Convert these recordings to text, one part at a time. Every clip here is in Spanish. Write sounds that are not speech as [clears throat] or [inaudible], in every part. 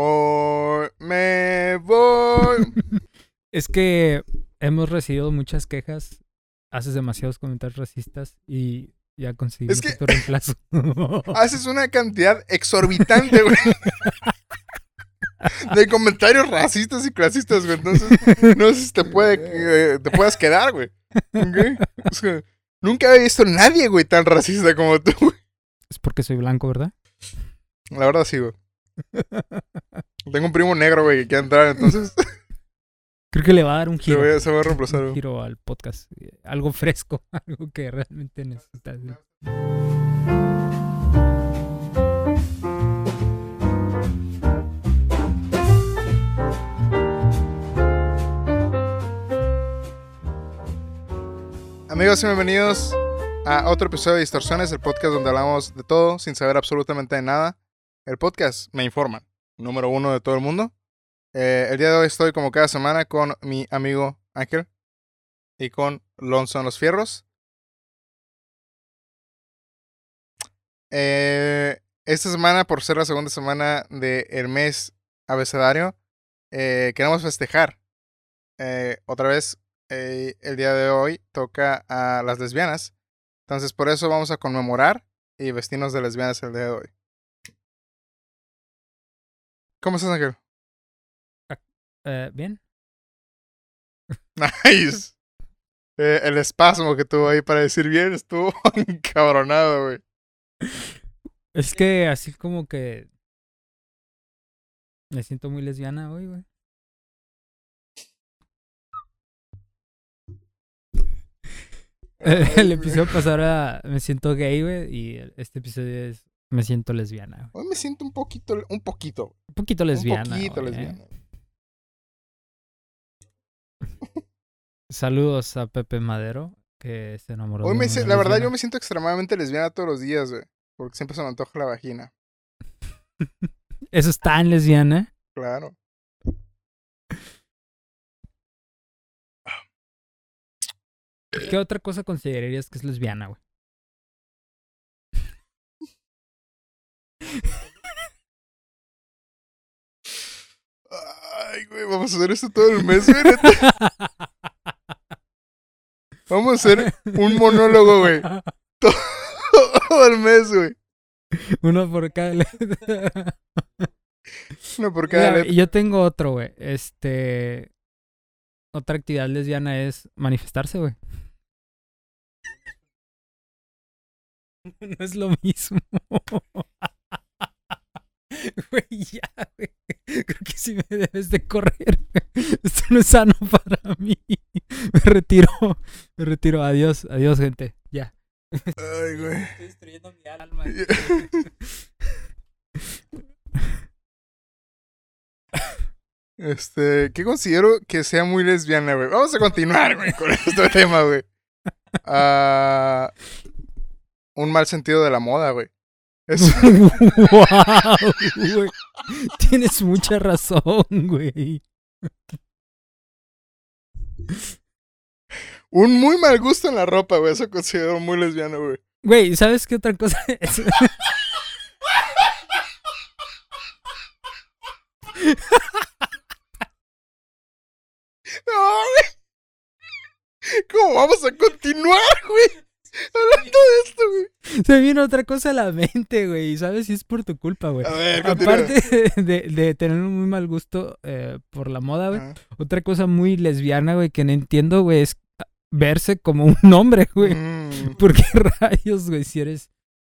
Hoy me voy. [laughs] Es que hemos recibido muchas quejas, haces demasiados comentarios racistas y ya conseguimos Es que- tu reemplazo. [laughs] Haces una cantidad exorbitante, güey. De comentarios racistas y clasistas, güey. Entonces, no sé si te, puede, eh, te puedas quedar, güey. Ok. O sea, nunca había visto a nadie, güey, tan racista como tú, güey. es porque soy blanco, ¿verdad? La verdad, sí, güey. [laughs] Tengo un primo negro, güey, que quiere entrar, entonces [laughs] Creo que le va a dar un [laughs] giro. se va a reemplazar, un giro al podcast. eh, Algo fresco, algo que realmente necesitas. Amigos y bienvenidos a otro episodio de Distorsiones, el podcast donde hablamos de todo sin saber absolutamente de nada. El podcast me informan, número uno de todo el mundo. Eh, el día de hoy estoy como cada semana con mi amigo Ángel y con Lonzo en los Fierros. Eh, esta semana, por ser la segunda semana del mes abecedario, eh, queremos festejar. Otra vez, el día de hoy toca a las lesbianas. Entonces, por eso vamos a conmemorar y vestirnos de lesbianas el día de hoy. ¿Cómo estás, Ángel? Eh, Bien. [laughs] Nice. Eh, el espasmo que tuvo ahí para decir bien estuvo [laughs] encabronado, güey. Es que así como que. Me siento muy lesbiana hoy, güey. [laughs] El, episodio pasado era Me siento gay, güey. Y este episodio es Me siento lesbiana. Hoy me siento un poquito, un poquito, Un poquito lesbiana. un poquito güey, ¿eh? lesbiana. [laughs] Saludos a Pepe Madero, que se enamoró Hoy de me, una si- la verdad, yo me siento extremadamente lesbiana todos los días, güey. Porque siempre se me antoja la vagina. [laughs] Eso es tan lesbiana. Claro. ¿Qué otra cosa considerarías que es lesbiana, güey? Ay, güey, vamos a hacer esto todo el mes, güey. [laughs] Vamos a hacer un monólogo, güey. Todo el mes, güey. Uno por cada letra. Uno por cada letra. y yo tengo otro, güey. Este. Otra actividad lesbiana es manifestarse, güey. [laughs] No es lo mismo. [laughs] Güey, ya, güey. Creo que sí me debes de correr. [laughs] Esto no es sano [laughs] para mí. Me retiro. Me retiro. Adiós, adiós, gente. Ya. Ay, güey. Estoy destruyendo mi alma. Este, ¿qué considero que sea muy lesbiana, güey? Vamos a continuar, güey, con este tema, güey. Ah, un mal sentido de la moda, güey. Es, wow, [laughs] güey. Tienes mucha razón, güey. un muy mal gusto en la ropa, güey. Eso considero muy lesbiano, güey. Güey, ¿sabes qué otra cosa [laughs] es? [laughs] No, güey. ¿Cómo vamos a continuar, güey? Hablando de esto, güey. Se viene otra cosa a la mente, güey. ¿Sabes? si es por tu culpa, güey. A ver. Aparte de, de tener un muy mal gusto eh, por la moda, güey. Otra cosa muy lesbiana, güey, que no entiendo, güey, es verse como un hombre, güey. Mm. ¿Por qué rayos, güey, si eres,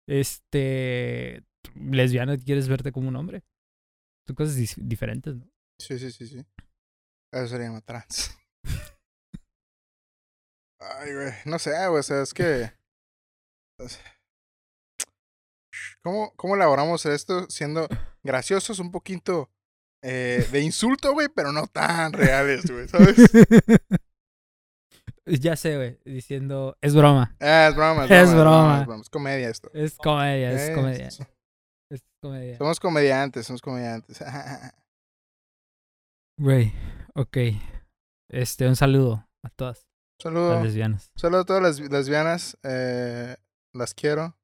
este, lesbiana, quieres verte como un hombre? Son cosas diferentes, ¿no? Sí, sí, sí, sí. Eso se llama trans. Ay, güey. No sé, güey. O sea, es que. es- ¿Cómo, ¿Cómo elaboramos esto siendo graciosos un poquito eh, de insulto, güey, pero no tan reales, güey, ¿sabes? [laughs] ya sé, güey, diciendo, es broma. Ah, es broma, es [laughs] Es broma. Es, broma, es comedia esto. Es comedia, es Eh, comedia. Es comedia. Somos comediantes, somos comediantes. [laughs] Güey, ok. Este, un saludo a todas Saludo. las lesbianas. Saludo a todas las lesbianas. Eh, las quiero.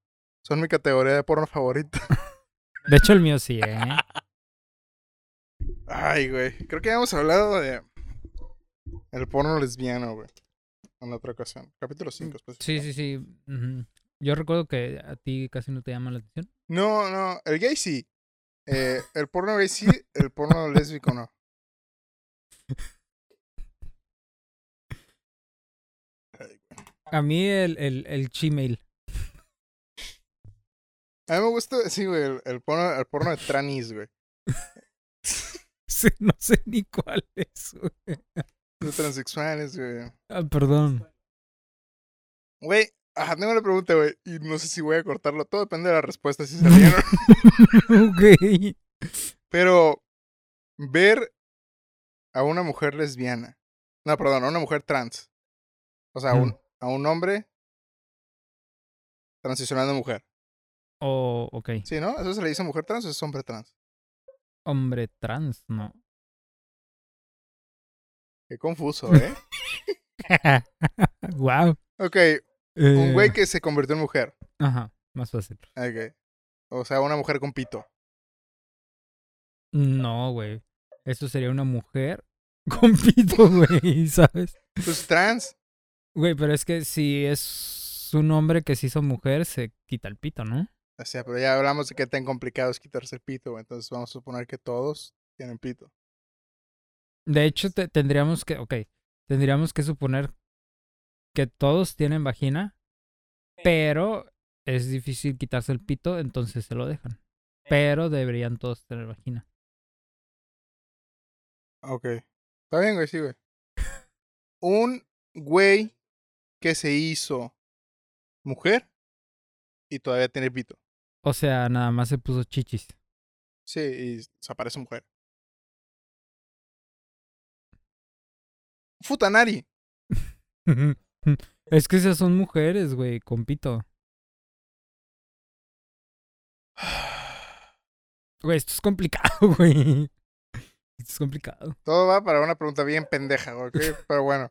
Son mi categoría de porno favorita. [laughs] De hecho, el mío sí, ¿eh? Ay, güey. Creo que ya hemos hablado de el porno lesbiano, güey. En otra ocasión. Capítulo 5, pues. Sí, sí, sí. Yo recuerdo que a ti casi no te llama la atención. No, no. El gay sí. Eh, el porno gay sí, el porno lésbico no. [laughs] A mí el, el, el Gmail. A mí me gusta, sí, güey, el, el porno, el porno de tranis, güey. [laughs] No sé ni cuál es, güey. De transexuales, güey. Ah, perdón. Güey, ajá, tengo una pregunta, güey. Y no sé si voy a cortarlo. Todo depende de la respuesta, si se ok. [laughs] Pero ver a una mujer lesbiana. No, perdón, a una mujer trans. O sea, a un, a un hombre transicionando a mujer. O, ok. Sí, ¿no? ¿Eso se le dice mujer trans o es hombre trans? Hombre trans, no. Qué confuso, ¿eh? [laughs] wow. ok, un güey que se convirtió en mujer. Ajá, más fácil. Ok. O sea, una mujer con pito. No, güey. Eso sería una mujer [laughs] con pito, güey, ¿sabes? Pues trans. Güey, pero es que si es un hombre que se hizo mujer, se quita el pito, ¿no? O sea, pero ya hablamos de qué tan complicado es quitarse el pito, güey. Entonces vamos a suponer que todos tienen pito. De hecho, te- tendríamos que, ok, tendríamos que suponer que todos tienen vagina, pero es difícil quitarse el pito, entonces se lo dejan. Pero deberían todos tener vagina. Ok. Está bien, güey, sí, güey. Un güey que se hizo mujer y todavía tiene pito. O sea, nada más se puso chichis. Sí, y se aparece mujer. Futanari. [laughs] es que esas son mujeres, güey, con pito. [sighs] Güey, esto es complicado, [laughs] güey. Esto es complicado. Todo va para una pregunta bien pendeja, güey. Pero bueno.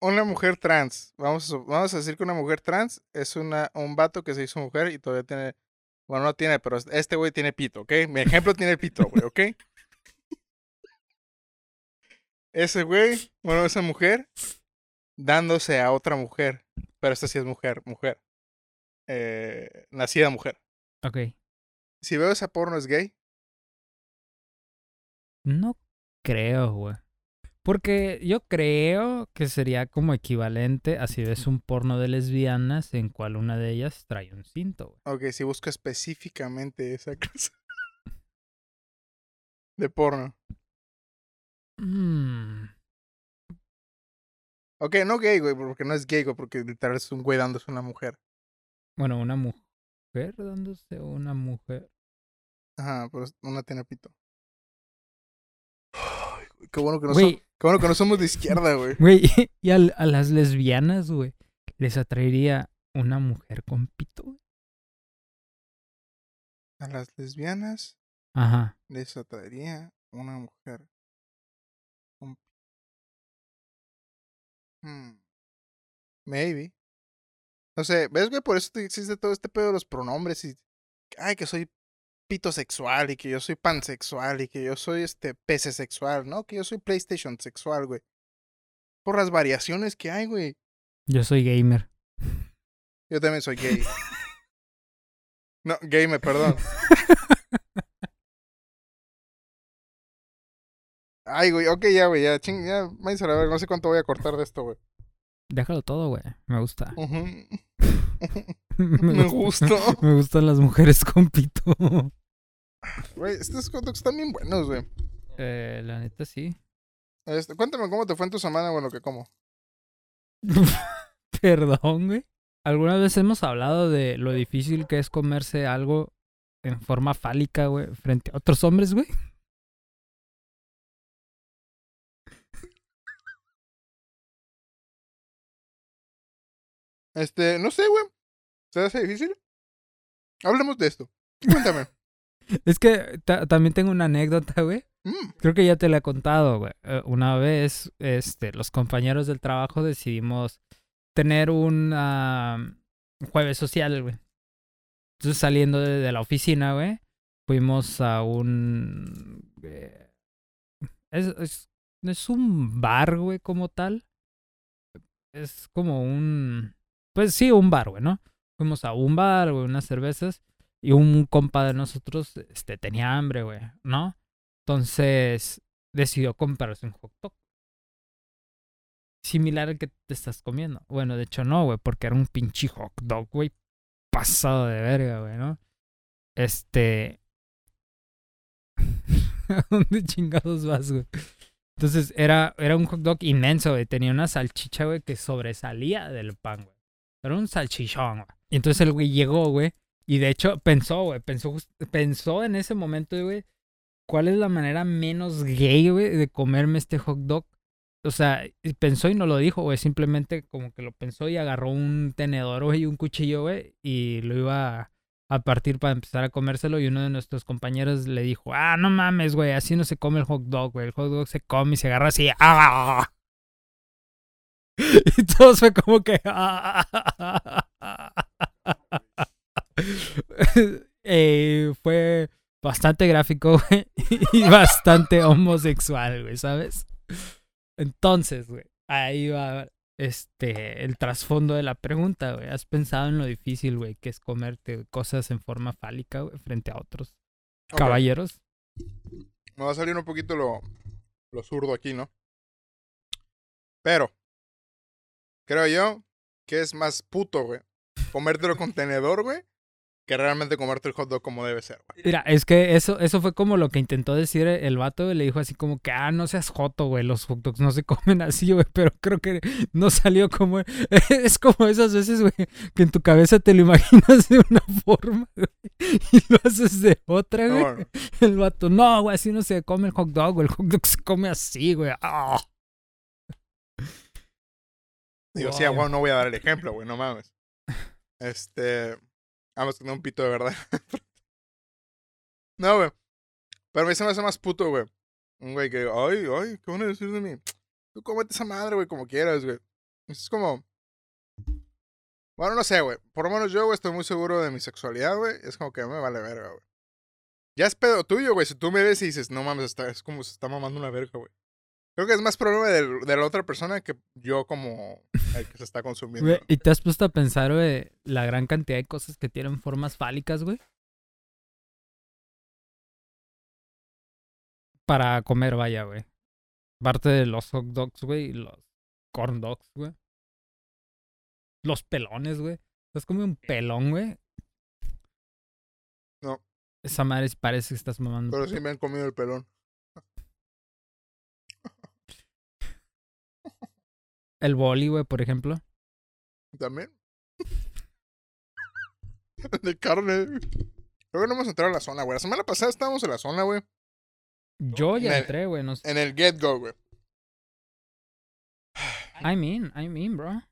Una mujer trans. Vamos a, vamos a decir que una mujer trans es una, un vato que se hizo mujer y todavía tiene. Bueno, no tiene, pero este güey tiene pito, ¿ok? Mi ejemplo tiene pito, güey, ¿ok? Ese güey, bueno, esa mujer, dándose a otra mujer. Pero esta sí es mujer, mujer. Eh, nacida mujer. Ok. Si veo esa porno es gay. No creo, güey. Porque yo creo que sería como equivalente a si ves un porno de lesbianas en cual una de ellas trae un cinto, güey. Ok, si busco específicamente esa cosa. [laughs] De porno. Mm, Ok, no gay, güey, porque no es gay, güey, porque literal es un güey dándose a una mujer. Bueno, una mujer dándose a una mujer. Ajá, pero una tiene pito. Qué bueno que no, qué bueno que no somos de izquierda, güey. [laughs] güey, y a, las lesbianas, güey, les atraería una mujer con pito, güey. A las lesbianas Ajá. les atraería una mujer. con Hmm. Maybe. No sé, ¿ves, güey? Por eso te- existe todo este pedo de los pronombres y. Ay, que soy pito sexual y que yo soy pansexual y que yo soy este PC sexual, ¿no? Que yo soy PlayStation sexual, güey. Por las variaciones que hay, güey. Yo soy gamer. Yo también soy gay. [laughs] No, gamer, perdón. [laughs] Ay, güey, ok, ya, güey, ya, ching, ya, váyanse a la verga, no sé cuánto voy a cortar de esto, güey. Déjalo todo, güey. Me gusta. Me [laughs] [laughs] Me gustó. [laughs] Me gustan las mujeres con pito. Güey, estos hot dogs están bien buenos, güey. Eh, la neta sí. Este, cuéntame cómo te fue en tu semana, bueno, que como. [laughs] Perdón, güey. ¿Alguna vez hemos hablado de lo difícil que es comerse algo en forma fálica, güey, frente a otros hombres, güey? Este, no sé, güey. ¿Se hace difícil? Hablemos de esto. Cuéntame. [laughs] Es que ta- también tengo una anécdota, güey. Mm, Creo que ya te la he contado, güey. Eh, una vez, este, los compañeros del trabajo decidimos tener un ah, jueves social, güey. Entonces, saliendo de, de la oficina, güey, fuimos a un... eh, Es, es un bar, güey, como tal. Es como un. Pues sí, un bar, güey, ¿no? Fuimos a un bar, güey, unas cervezas. Y un compa de nosotros este, tenía hambre, güey, ¿no? Entonces decidió comprarse un hot dog. Similar al que te estás comiendo. Bueno, de hecho no, güey, porque era un pinche hot dog, güey. Pasado de verga, güey, ¿no? Este. ¿A [laughs] dónde chingados vas, güey? Entonces era, era un hot dog inmenso, güey. Tenía una salchicha, güey, que sobresalía del pan, güey. Era un salchichón, güey. Y entonces el güey llegó, güey. Y de hecho pensó, güey. Pensó, pensó en ese momento, güey. ¿Cuál es la manera menos gay, güey, de comerme este hot dog? O sea, pensó y no lo dijo, güey. Simplemente como que lo pensó y agarró un tenedor, güey, y un cuchillo, güey. Y lo iba a partir para empezar a comérselo y uno de nuestros compañeros le dijo, ah, no mames, güey, así no se come el hot dog, güey, el hot dog se come y se agarra así, ¡ah! [laughs] Y todo fue como que... [laughs] eh, fue bastante gráfico, güey, y bastante homosexual, güey, ¿sabes? Entonces, güey, ahí va este, el trasfondo de la pregunta, güey. ¿Has pensado en lo difícil, güey, que es comerte cosas en forma fálica, güey, frente a otros caballeros? Me va a salir un poquito lo, lo zurdo aquí, ¿no? Pero, creo yo que es más puto, güey. Comértelo con tenedor, güey, que realmente comerte el hot dog como debe ser, güey. Mira, es que eso, eso fue como lo que intentó decir el vato, Le dijo así como que, ah, no seas joto, güey. Los hot dogs no se comen así, güey. Pero creo que no salió como. [laughs] Es como esas veces, güey, que en tu cabeza te lo imaginas de una forma, güey. Y lo haces de otra, güey. El vato, no, güey, así no se come el hot dog, güey. El hot dog se come así, güey. ¡Ah! Digo, sí, güey, no voy a dar el ejemplo, güey, no mames. Este. Vamos, tener un pito de verdad. [laughs] no, güey. Pero a mí se me hace más puto, güey. Un güey que, ay, ay, ¿qué van a decir de mí? Tú comete esa madre, güey, como quieras, güey. Es como. Bueno, no sé, güey. Por lo menos yo, güey, estoy muy seguro de mi sexualidad, güey. Es como que me vale verga, güey. Ya es pedo tuyo, güey. Si tú me ves y dices, no mames, está, es como se está mamando una verga, güey. Creo que es más problema de, de, la otra persona que yo como el que se está consumiendo. ¿Y te has puesto a pensar, güey, la gran cantidad de cosas que tienen formas fálicas, güey? Para comer, vaya, güey. Parte de los hot dogs, güey, y los corn dogs, güey. Los pelones, güey. ¿Has comido un pelón, güey? No. Esa madre parece que estás mamando. Pero sí me han comido el pelón. El boli, güey, por ejemplo. También. [laughs] de carne. Creo que no hemos entrado a la zona, güey. La semana pasada estábamos en la zona, güey. Yo ya entré, güey. No sé. En el Get Go, güey. I mean, I mean, bro.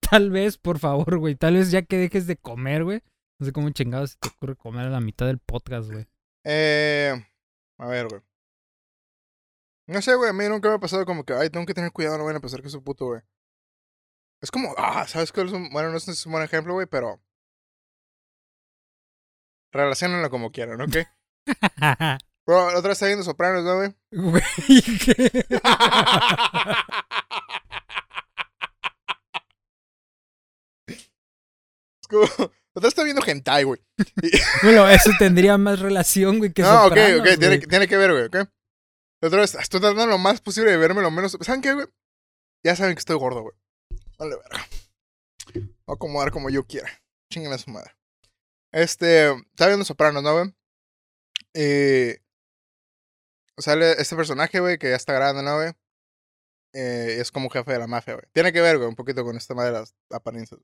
Tal vez, por favor, güey. Tal vez ya que dejes de comer, güey. No sé cómo chingados se te ocurre comer a la mitad del podcast, güey. Eh. A ver, güey. No sé, güey, a mí nunca me ha pasado como que, ay, tengo que tener cuidado, no vayan a pensar que soy puto, güey. Es como, ah, ¿sabes qué? Bueno, no es un buen ejemplo, güey, pero... Relacionenlo como quieran, ¿ok? [laughs] Bro, otra vez está viendo Sopranos, ¿no, güey? Güey, ¿qué? [laughs] es como... [laughs] Otra está viendo hentai, güey. bueno, eso tendría más relación, güey, que No, ok, ok, tiene, tiene que ver, güey, ¿ok? Otra vez, estoy tratando lo más posible de verme lo menos. ¿Saben qué, güey? Ya saben que estoy gordo, güey. Vale, verga. Voy a acomodar como yo quiera. Chinguen a su madre. Este. Está viendo Sopranos, ¿no, güey? Eh. Sale este personaje, güey, que ya está grande, ¿no, güey? Eh, es como jefe de la mafia, güey. Tiene que ver, güey, un poquito con esta madre de las apariencias.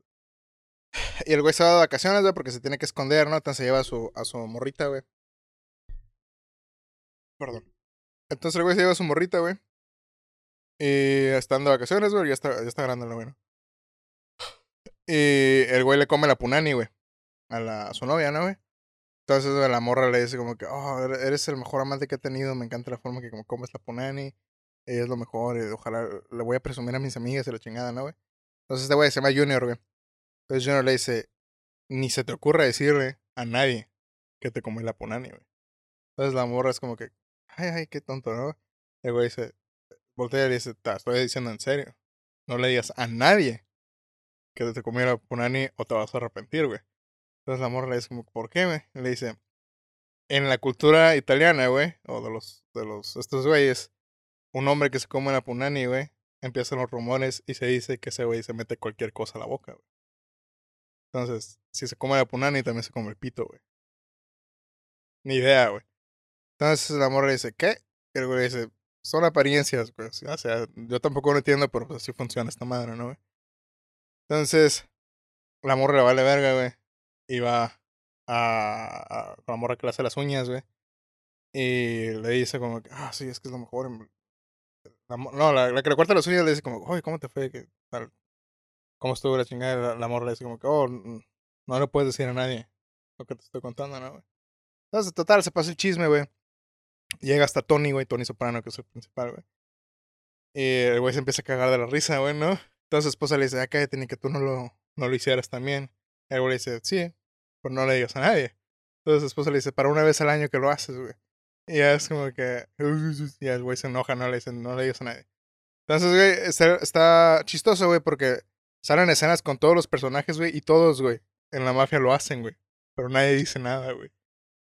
Y el güey se va de vacaciones, güey, porque se tiene que esconder, ¿no? Entonces se lleva su, a su morrita, güey. Perdón. Entonces el güey se lleva a su morrita, güey. Y están de vacaciones, güey. Ya está, ya está grande la güey. Y el güey le come la punani, güey. A, la, a su novia, ¿no, güey? Entonces la morra le dice como que, oh, eres el mejor amante que he tenido. Me encanta la forma que como comes la punani. Ella es lo mejor. Ojalá le voy a presumir a mis amigas y la chingada, ¿no, güey? Entonces este güey se llama Junior, güey. Entonces Junior le dice, ni se te ocurra decirle a nadie que te come la punani, güey. Entonces la morra es como que, ay, ay, qué tonto, ¿no? El güey dice, voltea y dice, te estoy diciendo en serio. No le digas a nadie que te comiera punani o te vas a arrepentir, güey. Entonces la morra le dice como, ¿por qué, güey? Le dice, en la cultura italiana, güey, o de los, de los, estos güeyes, un hombre que se come la punani, güey, empiezan los rumores y se dice que ese güey se mete cualquier cosa a la boca, güey. Entonces, si se come la punani, también se come el pito, güey. Ni idea, güey. Entonces la morra dice, ¿qué? Y el güey dice, son apariencias, güey. O sea, yo tampoco lo entiendo, pero pues así funciona esta madre, ¿no, güey? Entonces, la morra le vale verga, güey. Y va a, a, la morra que le hace las uñas, güey. Y le dice como que, ah, sí, es que es lo mejor. La, no, la, la, que le corta las uñas le dice como, oye, ¿cómo te fue? ¿Qué tal? ¿Cómo estuvo la chingada? La, la morra le dice como que, oh, no le puedes decir a nadie lo que te estoy contando, ¿no, güey? Entonces, total, se pasa el chisme, güey. Llega hasta Tony, güey, Tony Soprano, que es el principal, güey. Y el güey se empieza a cagar de la risa, güey, ¿no? Entonces su esposa le dice, ah, cállate, ni que tú no lo, no lo hicieras también. El güey le dice, sí, pero no le digas a nadie. Entonces su esposa le dice, para una vez al año que lo haces, güey. Y ya es como que, [laughs] y el güey se enoja, no le dice, no le digas a nadie. Entonces, güey, está, está chistoso, güey, porque salen escenas con todos los personajes, güey, y todos, güey, en la mafia lo hacen, güey. Pero nadie dice nada, güey.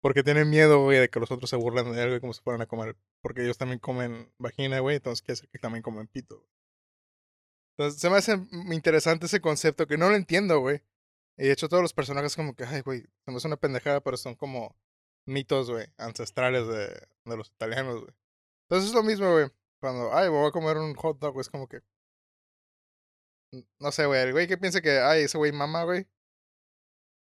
Porque tienen miedo, güey, de que los otros se burlen de él, güey, como se fueran a comer. Porque ellos también comen vagina, güey, entonces quiere decir que también comen pito, güey. Entonces, se me hace interesante ese concepto que no lo entiendo, güey. Y de hecho, todos los personajes, como que, ay, güey, me hace una pendejada, pero son como mitos, güey, ancestrales de, de los italianos, güey. Entonces es lo mismo, güey. Cuando, ay, voy a comer un hot dog, güey, es como que. No sé, güey, el güey que piensa que, ay, ese güey mama, güey.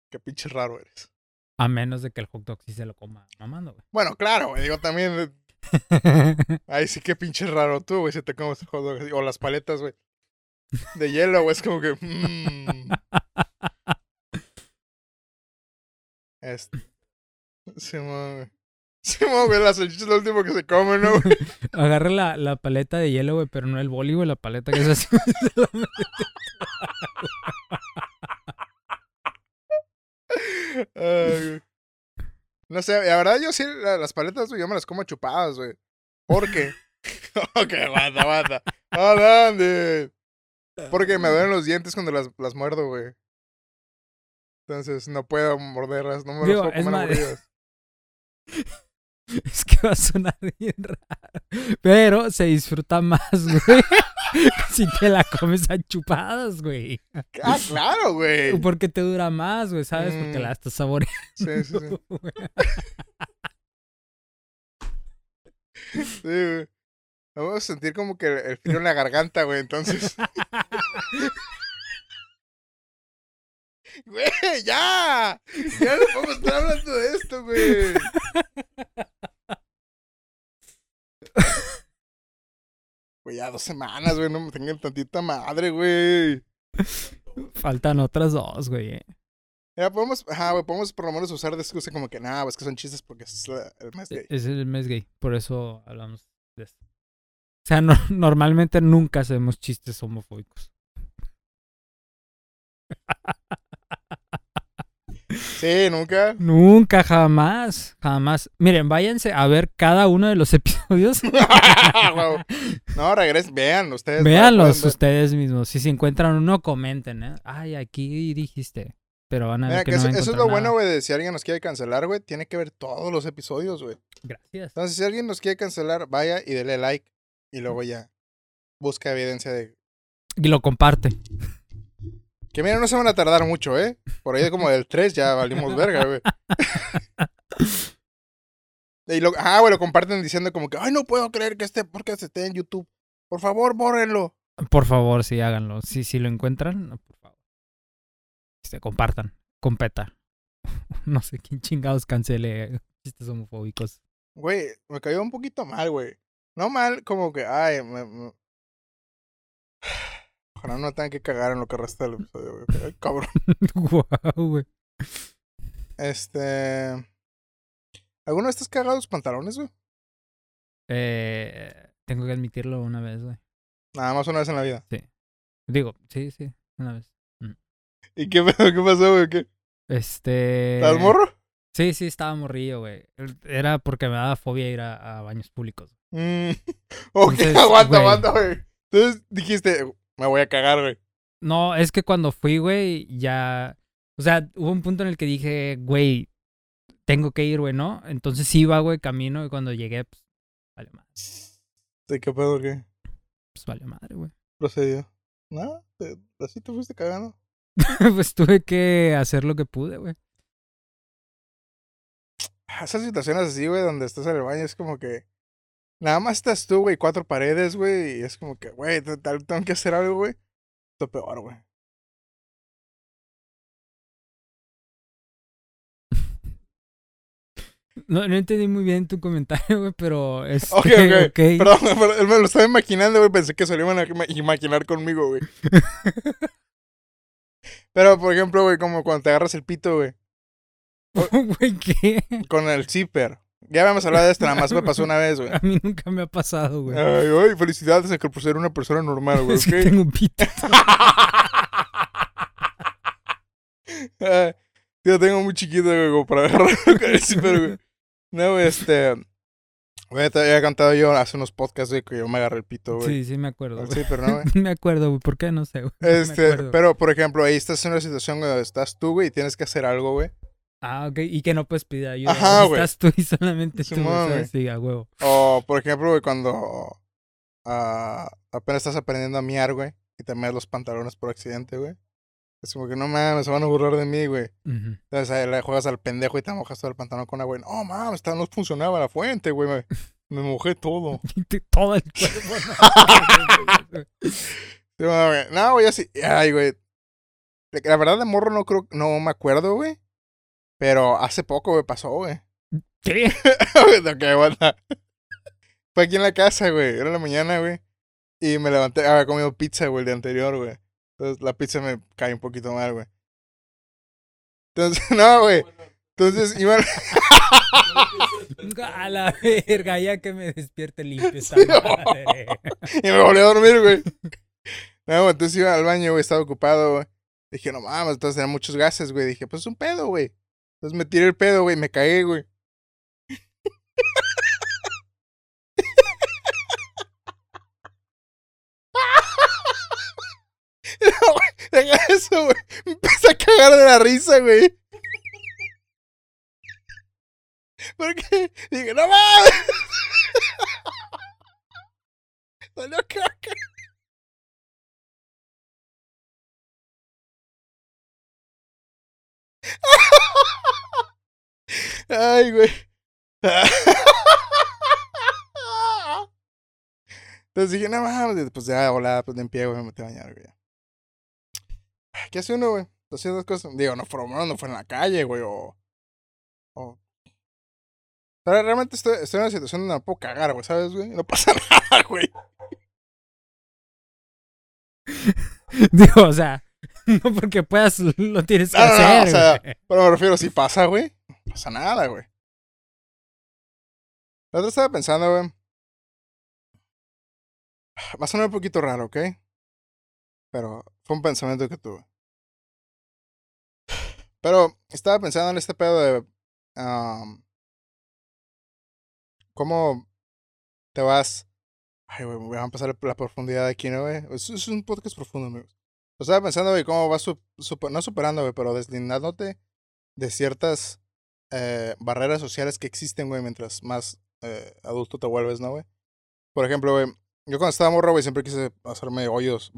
Qué pinche raro eres. A menos de que el hot dog sí se lo coma mamando, güey. Bueno, claro, güey. Digo, también. [laughs] Ay, sí, qué pinche raro tú, güey, si te comes el hot dog. O las paletas, güey. De hielo, güey. Es como que. Mmm. Este. Sí, güey. Sí, güey, la salchicha es lo último que se come, ¿no, güey? [laughs] Agarra la, la paleta de hielo, güey, pero no el boli, güey, la paleta que es [laughs] así. Ay, no sé, la verdad yo sí, la, las paletas, güey, yo me las como chupadas, güey. ¿Por qué? [laughs] ok, aguanta, aguanta. [laughs] ¿A dónde? Porque me duelen los dientes cuando las, las muerdo, güey. Entonces no puedo morderlas, no me Digo, las puedo es comer mordidas. [laughs] Es que va a sonar bien raro. Pero se disfruta más, güey. [laughs] si te la comes a chupadas, güey. Ah, claro, güey. [laughs] Porque te dura más, güey, ¿sabes? Porque Mm. la estás saboreando. Sí, sí, sí. [laughs] Sí, güey. Vamos a sentir como que el frío en la garganta, güey, entonces. Güey, ya. Ya no podemos estar hablando de esto, güey. Güey, ya dos semanas, güey, no me tengan tantita madre, güey. Faltan otras dos, güey. eh. Ya podemos, ajá, güey, podemos por lo menos usar de excusa como que, nah, es que son chistes porque es la- el mes gay. Es el mes gay. Por eso hablamos de esto. O sea, no- normalmente nunca hacemos chistes homofóbicos. [laughs] Sí, nunca. Nunca, jamás, jamás. Miren, váyanse a ver cada uno de los [laughs] episodios. [laughs] No, regresen, vean ustedes. Véanlos ver. ustedes mismos. Si se encuentran uno, comenten, ¿eh? Ay, aquí dijiste. Pero van a ver que, que no eso, eso es lo bueno, güey, de si alguien nos quiere cancelar, güey, tiene que ver todos los episodios, güey. Gracias. Entonces, si alguien nos quiere cancelar, vaya y dele like y luego ya busca evidencia de... Y lo comparte. Que mira, no se van a tardar mucho, ¿eh? Por ahí como del 3 ya valimos verga, güey. y lo, ah, güey, lo comparten diciendo como que, ay, no puedo creer que este podcast esté en YouTube. Por favor, bórrenlo. Por favor, sí, háganlo. Si, si lo encuentran, por favor. Este, compartan. Competa. [laughs] No sé quién chingados cancele chistes homofóbicos. Güey, me cayó un poquito mal, güey. No mal, como que, ay, me, me- Ojalá no tengan que cagar en lo que resta del episodio, güey. Ay, cabrón. [laughs] Guau, güey. Este. ¿Alguno de estos cagado los pantalones, güey? Eh, tengo que admitirlo una vez, güey. Nada más una vez en la vida. Digo, sí, sí, una vez. ¿Y qué, qué pasó, güey? ¿Qué? Este. ¿Estás morro? Sí, sí, estaba morrillo, güey. Era porque me daba fobia ir a, a baños públicos. Mm. [laughs] Ok, Entonces, aguanta, güey. aguanta, güey. Entonces dijiste, me voy a cagar, güey. No, es que cuando fui, güey, ya. O sea, hubo un punto en el que dije, güey, tengo que ir, güey, ¿no? Entonces iba, güey, camino y cuando llegué, pues, vale madre. ¿De qué pedo qué? Pues vale madre, güey. Procedió. Nada, te- así te fuiste cagando. [laughs] pues tuve que hacer lo que pude, güey. Esas situaciones así, güey, donde estás en el baño, es como que. Nada más estás tú, güey, cuatro paredes, güey, y es como que, güey, te- te- tengo que hacer algo, güey. Esto peor, güey. No, no entendí muy bien tu comentario, güey, pero [laughs] es. Ok, ok. Perdón, perdón, me lo estaba imaginando, güey. Pensé que se lo iban a ima- imaginar conmigo, güey. [laughs] Pero, por ejemplo, güey, como cuando te agarras el pito, güey. [laughs] Güey, ¿qué? Con el zipper. Ya habíamos hablado de esto, nada más me pasó una vez, güey. [laughs] A mí nunca me ha pasado, güey. Ay, ay, felicidades por ser una persona normal, güey, [laughs] es tengo un pito. [laughs] Ah, Yo tengo muy chiquito, güey, para el zipper, güey. No, güey, este... Güey, te había contado yo hace unos podcasts, güey, que yo me agarré el pito, güey. Sí, sí, me acuerdo. Güey. zipper, ¿no, güey? me acuerdo, güey. ¿Por qué? No sé, güey. Este, pero, por ejemplo, ahí estás en una situación güey, donde estás tú, güey, y tienes que hacer algo, güey. Ah, ok. Y que no puedes pedir ayuda. Ajá, güey. Estás tú y solamente tú. Sí, a huevo. O, por ejemplo, güey, cuando ah, apenas estás aprendiendo a miar, güey, y te meas los pantalones por accidente, güey. Es como que no mames, se van a burlar de mí, güey. Entonces ahí le juegas al pendejo y te mojas todo el pantalón con agua. No mames, no funcionaba la fuente, güey. Me, me mojé todo. [laughs] Todo el cuerpo. ¿no? [laughs] Sí, güey. No, güey, así. Ay, güey. La- La verdad, de morro no creo, no me acuerdo, güey. Pero hace poco, güey, pasó, güey. ¿Qué? [laughs] ok, aguanta. Fue aquí en la casa, güey. Era la mañana, güey. Y me levanté, había comido pizza, güey, el día anterior, güey. Entonces la pizza me cae un poquito mal, güey. Entonces, [laughs] no, güey. Entonces iba. [laughs] A la verga, ya que me despierte limpio esa Sí, madre. y me volví a dormir, güey. No, güey, entonces iba al baño, güey, estaba ocupado, güey. Dije, no mames, entonces tenía muchos gases, güey. Dije, pues es un pedo, güey. Entonces me tiré el pedo, güey, me cagué, güey. [laughs] No, güey, deja eso, güey. Me empecé a cagar de la risa, güey. Porque dije, no mames. [laughs] Salió caca. Ay, güey. Entonces dije, no mames, pues ya, hola, pues de en pie, güey, me metí a bañar, güey. ¿Qué hace uno, güey? Haciendo cosas. Digo, no fue, no fue en la calle, güey, o. o... Pero realmente estoy, estoy en una situación donde me puedo cagar, güey, ¿sabes, güey? No pasa [laughs] nada, güey. [laughs] Digo, o sea, [laughs] no porque puedas, lo tienes que No, no, no, hacer. o sea, güey. Pero me refiero, si pasa, güey, no pasa nada, güey. La otra estaba pensando, güey. [sighs] Va a sonar un poquito raro, ¿ok? Pero fue un pensamiento que tuve. Pero estaba pensando en este pedo de. ¿Cómo te vas? Ay, güey, voy a pasar la profundidad aquí, ¿no, güey? Es, es un podcast profundo, amigos. Estaba pensando, güey, cómo vas, no superando, güey, pero deslindándote de ciertas eh, barreras sociales que existen, güey, mientras más eh, adulto te vuelves, ¿no, güey? Por ejemplo, güey, yo cuando estaba morro, güey, siempre quise hacerme hoyos,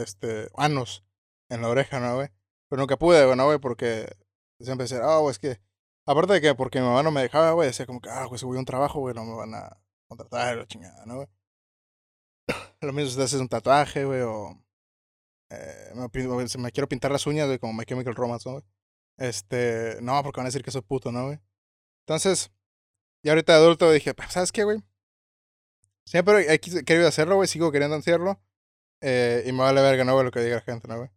este, anos en la oreja, ¿no, güey? Pero nunca pude, güey, ¿no, güey? Porque siempre decía, ah, es que, aparte de que porque mi mamá no me dejaba, güey, decía como que, ah, güey, si voy a un trabajo, güey, no me van a contratar, la chingada, ¿no, güey? [coughs] Lo mismo si te haces un tatuaje, güey, o eh, me, me quiero pintar las uñas, güey, como My Chemical Romance, ¿no, güey? Este, no, porque van a decir que soy puto, ¿no, güey? Entonces, y ahorita de adulto dije, "Pues, ¿sabes qué, güey? Siempre he querido hacerlo, güey, sigo queriendo hacerlo. Eh, y me vale verga, ¿no, güey? Lo que diga la gente, ¿no, güey?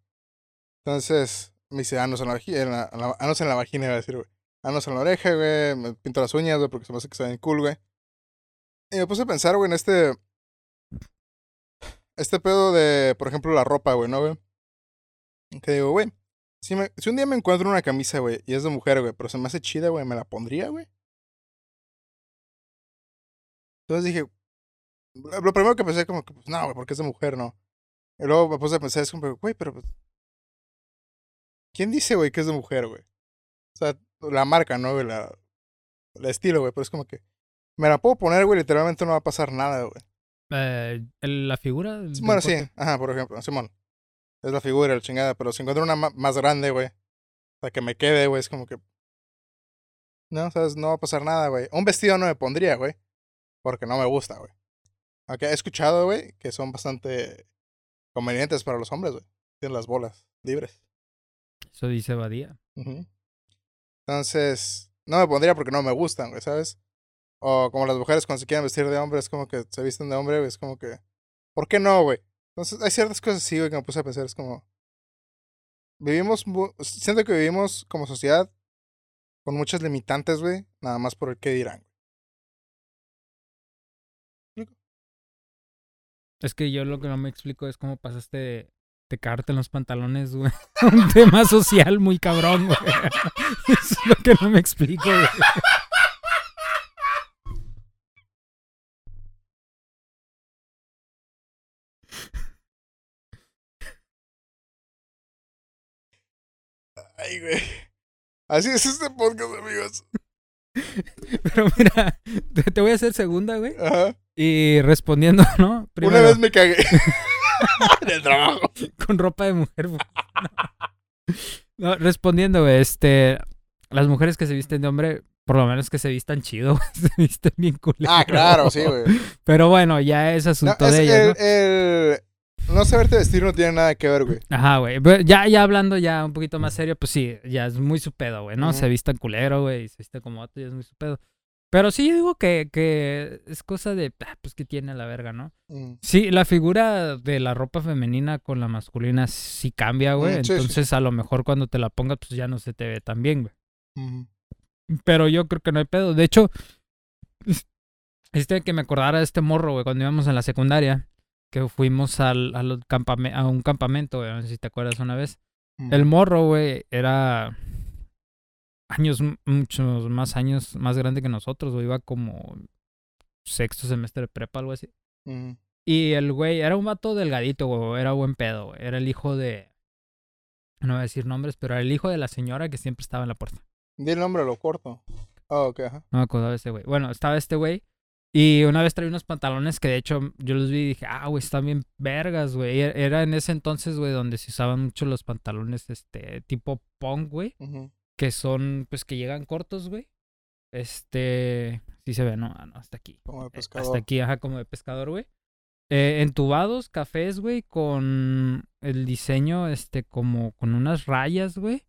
Entonces, me hice anos en la, en la, en la- anos en la vagina, iba a decir, güey. Anos en la oreja, güey. Me pinto las uñas, güey, porque se me hace que se ven cool, güey. Y me puse a pensar, güey, en este. Este pedo de, por ejemplo, la ropa, güey, ¿no, güey? Que digo, güey. Si, me- si un día me encuentro una camisa, güey, y es de mujer, güey, pero se me hace chida, güey, me la pondría, güey. Entonces dije, lo primero que pensé como que, pues, no, güey, porque es de mujer, no. Y luego me puse a pensar, es como, güey, pero pues, ¿quién dice, güey, que es de mujer, güey? O sea, la marca, ¿no, güey? La, el estilo, güey, pero es como que, me la puedo poner, güey, literalmente no va a pasar nada, güey. Eh, la figura. Bueno, sí, ajá, por ejemplo, Simón. Es la figura, la chingada, pero si encuentro una más grande, güey, sea, que me quede, güey, es como que. No, sabes, no va a pasar nada, güey. Un vestido no me pondría, güey, porque no me gusta, güey. Aunque he escuchado, güey, que son bastante convenientes para los hombres, güey. Tienen las bolas libres. Eso dice Badía. Entonces, no me pondría porque no me gustan, güey, ¿sabes? O como las mujeres cuando se quieren vestir de hombre, es como que se visten de hombre, güey, es como que, ¿por qué no, güey? Entonces, hay ciertas cosas así, güey, que me puse a pensar, es como, vivimos, siento que vivimos como sociedad con muchas limitantes, güey, nada más por el qué dirán. Es que yo lo que no me explico es cómo pasaste de, de cagarte en los pantalones, güey. [laughs] Un tema social muy cabrón, güey. [laughs] Es lo que no me explico, güey. Ay, güey. Así es este podcast, amigos. [laughs] Pero mira, te, voy a hacer segunda, güey. Ajá. Y respondiendo, [laughs] ¿no? Primero, Una vez me cagué. [laughs] en el trabajo. con ropa de mujer. güey. No, respondiendo, güey, este... Las mujeres que se visten de hombre, por lo menos que se vistan chido, güey. Se visten bien culero. Ah, claro, sí, güey. Pero bueno, ya es No, asunto es de ellas, el- no saberte vestir no tiene nada que ver, güey. Ajá, güey. Pero Ya, ya hablando ya un poquito más serio, pues sí, ya es muy su pedo, güey, ¿no? Ujú. Se vista culero, güey, se viste como vato, ya es muy su pedo. Pero sí, yo digo que, que es cosa de, ah, pues que tiene la verga, ¿no? Mm. Sí, la figura de la ropa femenina con la masculina sí cambia, güey. Mm, sí, sí, sí. Entonces, a lo mejor cuando te la pongas, pues ya no se te ve tan bien, güey. Pero yo creo que no hay pedo. De hecho, este que me acordara de este morro, güey, cuando íbamos en la secundaria, que fuimos al, al a un campamento, güey, no sé si te acuerdas una vez. El morro, güey, era años, muchos más años más grande que nosotros, güey. Iba como sexto semestre de prepa, algo así. Ujú. Y el güey era un vato delgadito, güey. Era buen pedo, güey. Era el hijo de. No voy a decir nombres, pero era el hijo de la señora que siempre estaba en la puerta. Di el nombre, lo corto. Ah, ok, ajá. No me acordaba de ese güey. Bueno, estaba este güey. Y una vez traía unos pantalones que de hecho yo los vi y dije, ah, güey, están bien vergas, güey. E- Era en ese entonces, güey, donde se usaban mucho los pantalones, este, tipo punk, güey. Ujú. Que son, pues, que llegan cortos, güey. Este, sí se ve, ¿no? Ah, no, hasta aquí. Como de Eh, pescador. Hasta aquí, ajá, como de pescador, güey. Eh, entubados, cafés, güey, con el diseño, este, como con unas rayas, güey.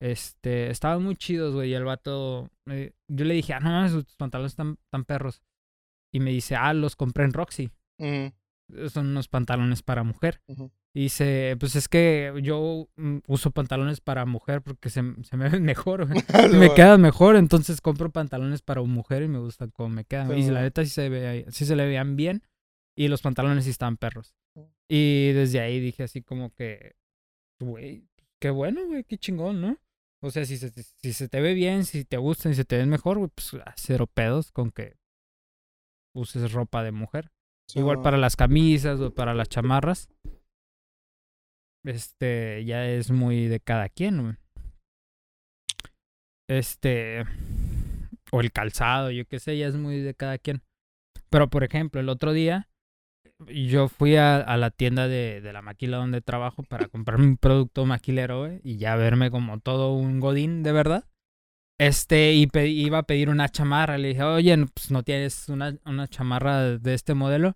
Este, estaban muy chidos, güey. Y el vato, eh, yo le dije, ah, no mames, tus pantalones están tan perros. Y me dice, ah, los compré en Roxy. Ujú. Son unos pantalones para mujer. Y dice, pues es que yo mm, uso pantalones para mujer porque se, se me ven [laughs] mejor, [laughs] me quedan mejor, entonces compro pantalones para mujer y me gustan cómo me quedan. Y la neta sí se, ve, sí se le veían bien y los pantalones sí estaban perros. Y desde ahí dije así como que, güey, qué bueno, güey, qué chingón, ¿no? O sea, si se, si se te ve bien, si te gustan y se te ven mejor, güey, pues ah, cero pedos con que uses ropa de mujer. Igual para las camisas o para las chamarras. Este, ya es muy de cada quien, güey. Este, o el calzado, yo qué sé, ya es muy de cada quien. Pero, por ejemplo, el otro día yo fui a, a la tienda de, de la maquila donde trabajo para comprarme un producto maquilero, güey, y ya verme como todo un godín, de verdad. Este, y iba a pedir una chamarra. Le dije, oye, no, pues no tienes una, una chamarra de este modelo.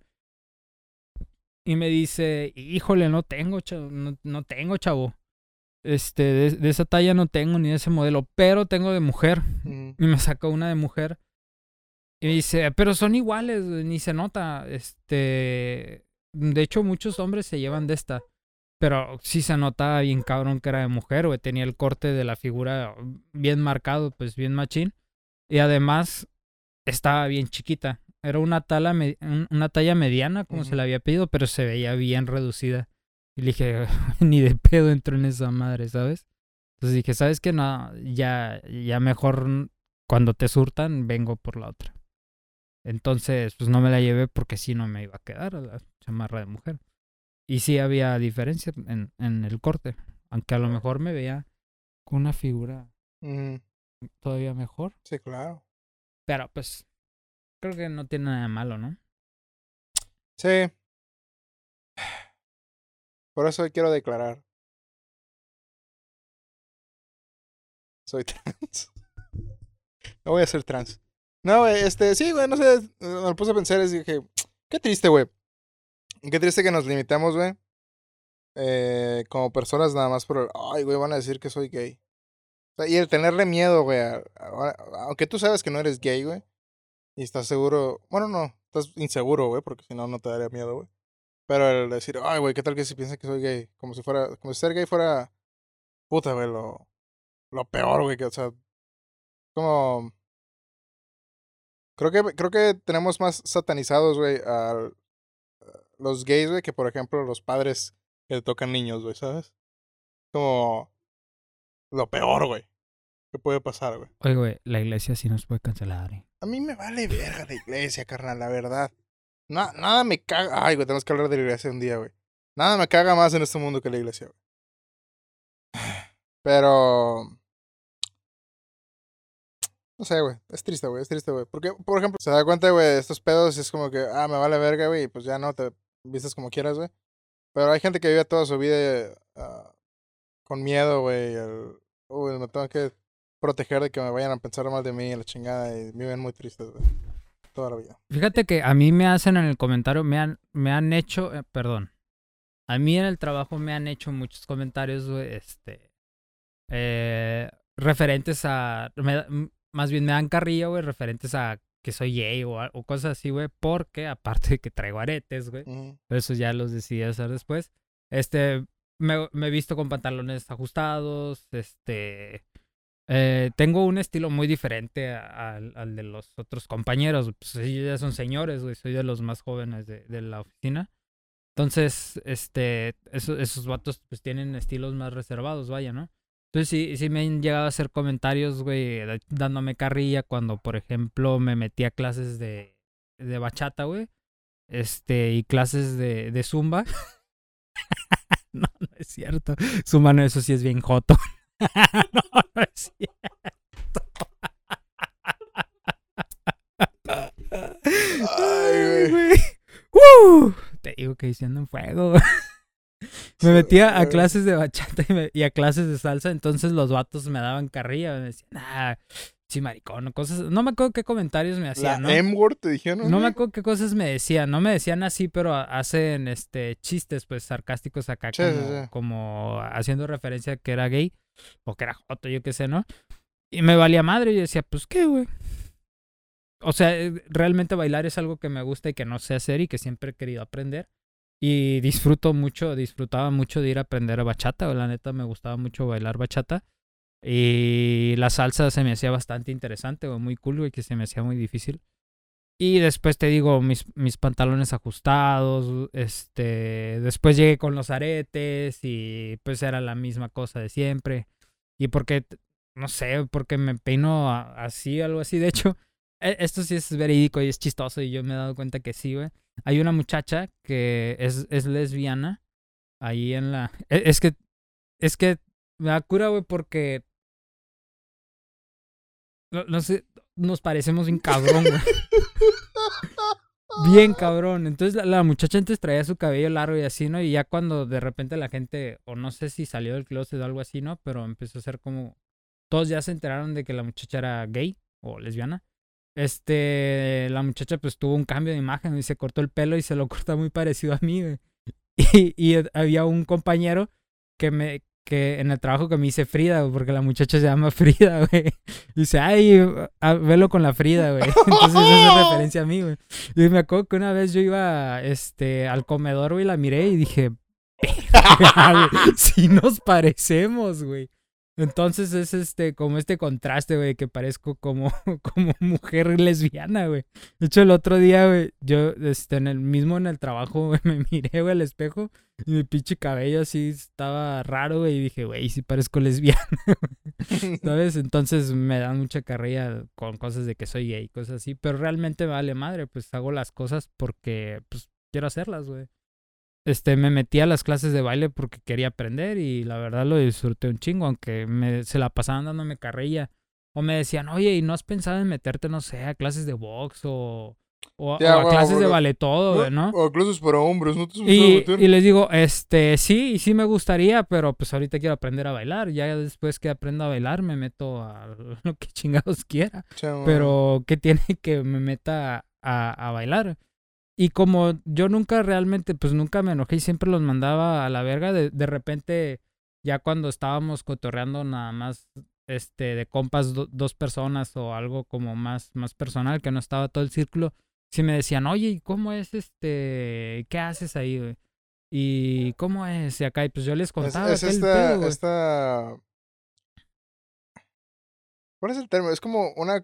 Y me dice, híjole, no tengo, chavo, no, no tengo, chavo. Este, de, de esa talla no tengo ni de ese modelo, pero tengo de mujer. Y me sacó una de mujer. Y me dice, pero son iguales, ni se nota. Este. De hecho, muchos hombres se llevan de esta. Pero sí se notaba bien cabrón que era de mujer, güey. Tenía el corte de la figura bien marcado, pues bien machín. Y además, estaba bien chiquita. Era una, tala una talla mediana, como se le había pedido, pero se veía bien reducida. Y le dije, [laughs] ni de pedo entro en esa madre, ¿sabes? Entonces dije, ¿sabes qué? No, ya, ya mejor cuando te surtan, vengo por la otra. Entonces, pues no me la llevé porque si no me iba a quedar a la chamarra de mujer. Y sí había diferencia en, en el corte. Aunque a lo mejor me veía con una figura Mm, todavía mejor. sí, claro. Pero pues, creo que no tiene nada de malo, ¿no? Sí. Por eso quiero declarar. Soy [laughs] trans. No voy a ser trans. No, este, sí, güey, no sé. Me puse a pensar y dije, qué triste, güey. Qué triste que nos limitamos, güey. Eh, como personas nada más por el, ay, güey, van a decir que soy gay. Y el tenerle miedo, güey. Aunque tú sabes que no eres gay, güey. Y estás seguro. Bueno, no. Estás inseguro, güey, porque si no, no te daría miedo, güey. Pero el decir, ay, güey, ¿qué tal que si piensa que soy gay? Como si fuera. Como si ser gay fuera. Puta, güey, lo. Lo peor, güey, que, o sea. Como. Creo que, creo que tenemos más satanizados, güey, a los gays, güey, que por ejemplo los padres que le tocan niños, güey, ¿sabes? Como. Lo peor, güey. Que puede pasar, güey. Oye, güey, la iglesia sí nos puede cancelar, ¿eh? A mí me vale verga la iglesia, carnal, la verdad. Na- nada me caga. Ay, güey, tenemos que hablar de la iglesia un día, güey. Nada me caga más en este mundo que la iglesia, güey. Pero. No sé, güey. Es triste, güey. Es triste, güey. Porque, por ejemplo, se da cuenta, güey, de estos pedos y es como que, ah, me vale verga, güey, y pues ya no te vistes como quieras, güey. Pero hay gente que vive toda su vida ah, con miedo, güey. Uy, me tengo que proteger de que me vayan a pensar mal de mí, la chingada, y viven muy tristes, güey. Toda la vida. Fíjate que a mí me hacen en el comentario, me han, me han hecho, eh, perdón, a mí en el trabajo me han hecho muchos comentarios, güey, este, eh, referentes a, me más bien me dan carrilla, güey, referentes a que soy gay o, a- o cosas así, güey, porque aparte de que traigo aretes, güey, pero eso ya los decidí hacer después, este, me, he visto con pantalones ajustados, este, eh, tengo un estilo muy diferente a- al, al de los otros compañeros. Pues ellos ya son señores, güey. Soy de los más jóvenes de, de la oficina. Entonces, este, eso- esos vatos pues tienen estilos más reservados, vaya, ¿no? Entonces sí, sí me han llegado a hacer comentarios, güey, dándome carrilla cuando, por ejemplo, me metí a clases de, de bachata, güey. Este, y clases de, de zumba. [laughs] no, no es cierto. Zumba no, eso sí es bien joto. [laughs] no, no es cierto. [laughs] Ay, güey. Te digo que diciendo en fuego. Me metía a clases de bachata y, me- y a clases de salsa, entonces los vatos me daban carrilla, me decían, ah, sí, maricón, cosas. No me acuerdo qué comentarios me La hacían, ¿no? M-word te dijeron. No me acuerdo qué cosas me decían, no me decían así, pero ha- hacen este chistes pues sarcásticos acá Sí, como, sí, sí. como haciendo referencia a que era gay o que era joto, yo qué sé, ¿no? Y me valía madre y yo decía, pues qué, güey. O sea, eh, realmente bailar es algo que me gusta y que no sé hacer y que siempre he querido aprender. Y disfruto mucho, disfrutaba mucho de ir a aprender bachata, la neta me gustaba mucho bailar bachata. Y la salsa se me hacía bastante interesante, o muy cool, güey, que se me hacía muy difícil. Y después te digo, mis, mis pantalones ajustados, este, después llegué con los aretes y pues era la misma cosa de siempre. Y porque, no sé, porque me peino así, algo así. De hecho, e- esto sí es verídico y es chistoso y yo me he dado cuenta que sí, güey. Hay una muchacha que es, es lesbiana ahí en la... [laughs] e- Es que, es que me da cura, güey, porque... No, no sé, nos parecemos un cabrón, güey. Bien cabrón. Entonces la, la muchacha antes traía su cabello largo y así, ¿no? Y ya cuando de repente la gente, o no sé si salió del closet o algo así, ¿no? Pero empezó a ser como... Todos ya se enteraron de que la muchacha era gay o lesbiana. Este, la muchacha pues tuvo un cambio de imagen y se cortó el pelo y se lo [laughs] corta muy parecido a mí, güey. Y, y había un compañero que me, que en el trabajo que me dice Frida, güey, porque la muchacha se llama [laughs] Frida, güey. Y dice, ay, a- velo con la Frida, güey. [laughs] Entonces eso es referencia a mí, güey. Y me acuerdo que una vez yo iba este, al comedor, güey, la miré y dije, "Verga, güey, sí nos parecemos, güey. Entonces es este, como este contraste, güey, que parezco como, [laughs] como mujer lesbiana, güey. De hecho, el otro día, güey, yo, este, en el mismo en el trabajo, güey, [laughs] me miré, güey, al espejo y mi pinche cabello así estaba raro, güey, y dije, güey, sí parezco [laughs] lesbiana, ¿sabes? Entonces me dan mucha carrilla con cosas de que soy gay, cosas así, pero realmente me vale madre, pues hago las cosas porque, pues, quiero hacerlas, güey este, me metí a las clases de baile porque quería aprender y la verdad lo disfruté un chingo, aunque me, se la pasaban dándome carrilla. O me decían, oye, ¿y no has pensado en meterte, no sé, a clases de box o, o, a clases de ballet todo, ¿no? O clases para hombres, ¿no te y, y les digo, este, sí, sí me gustaría, pero pues ahorita quiero aprender a bailar. Ya después que aprendo a bailar me meto a [laughs] lo que chingados quiera. pero ¿qué tiene que me meta a, a bailar? Y como yo nunca realmente, pues nunca me enojé y siempre los mandaba a la verga, de, de repente, ya cuando estábamos cotorreando nada más este, de compas dos personas o algo como más, más personal, que no estaba todo el círculo, sí me decían, oye, ¿y cómo es este? ¿Qué haces ahí, güey? ¿Y cómo es? Y acá, y pues yo les contaba. Es, esta, esta... ¿Cuál es el término? Es como una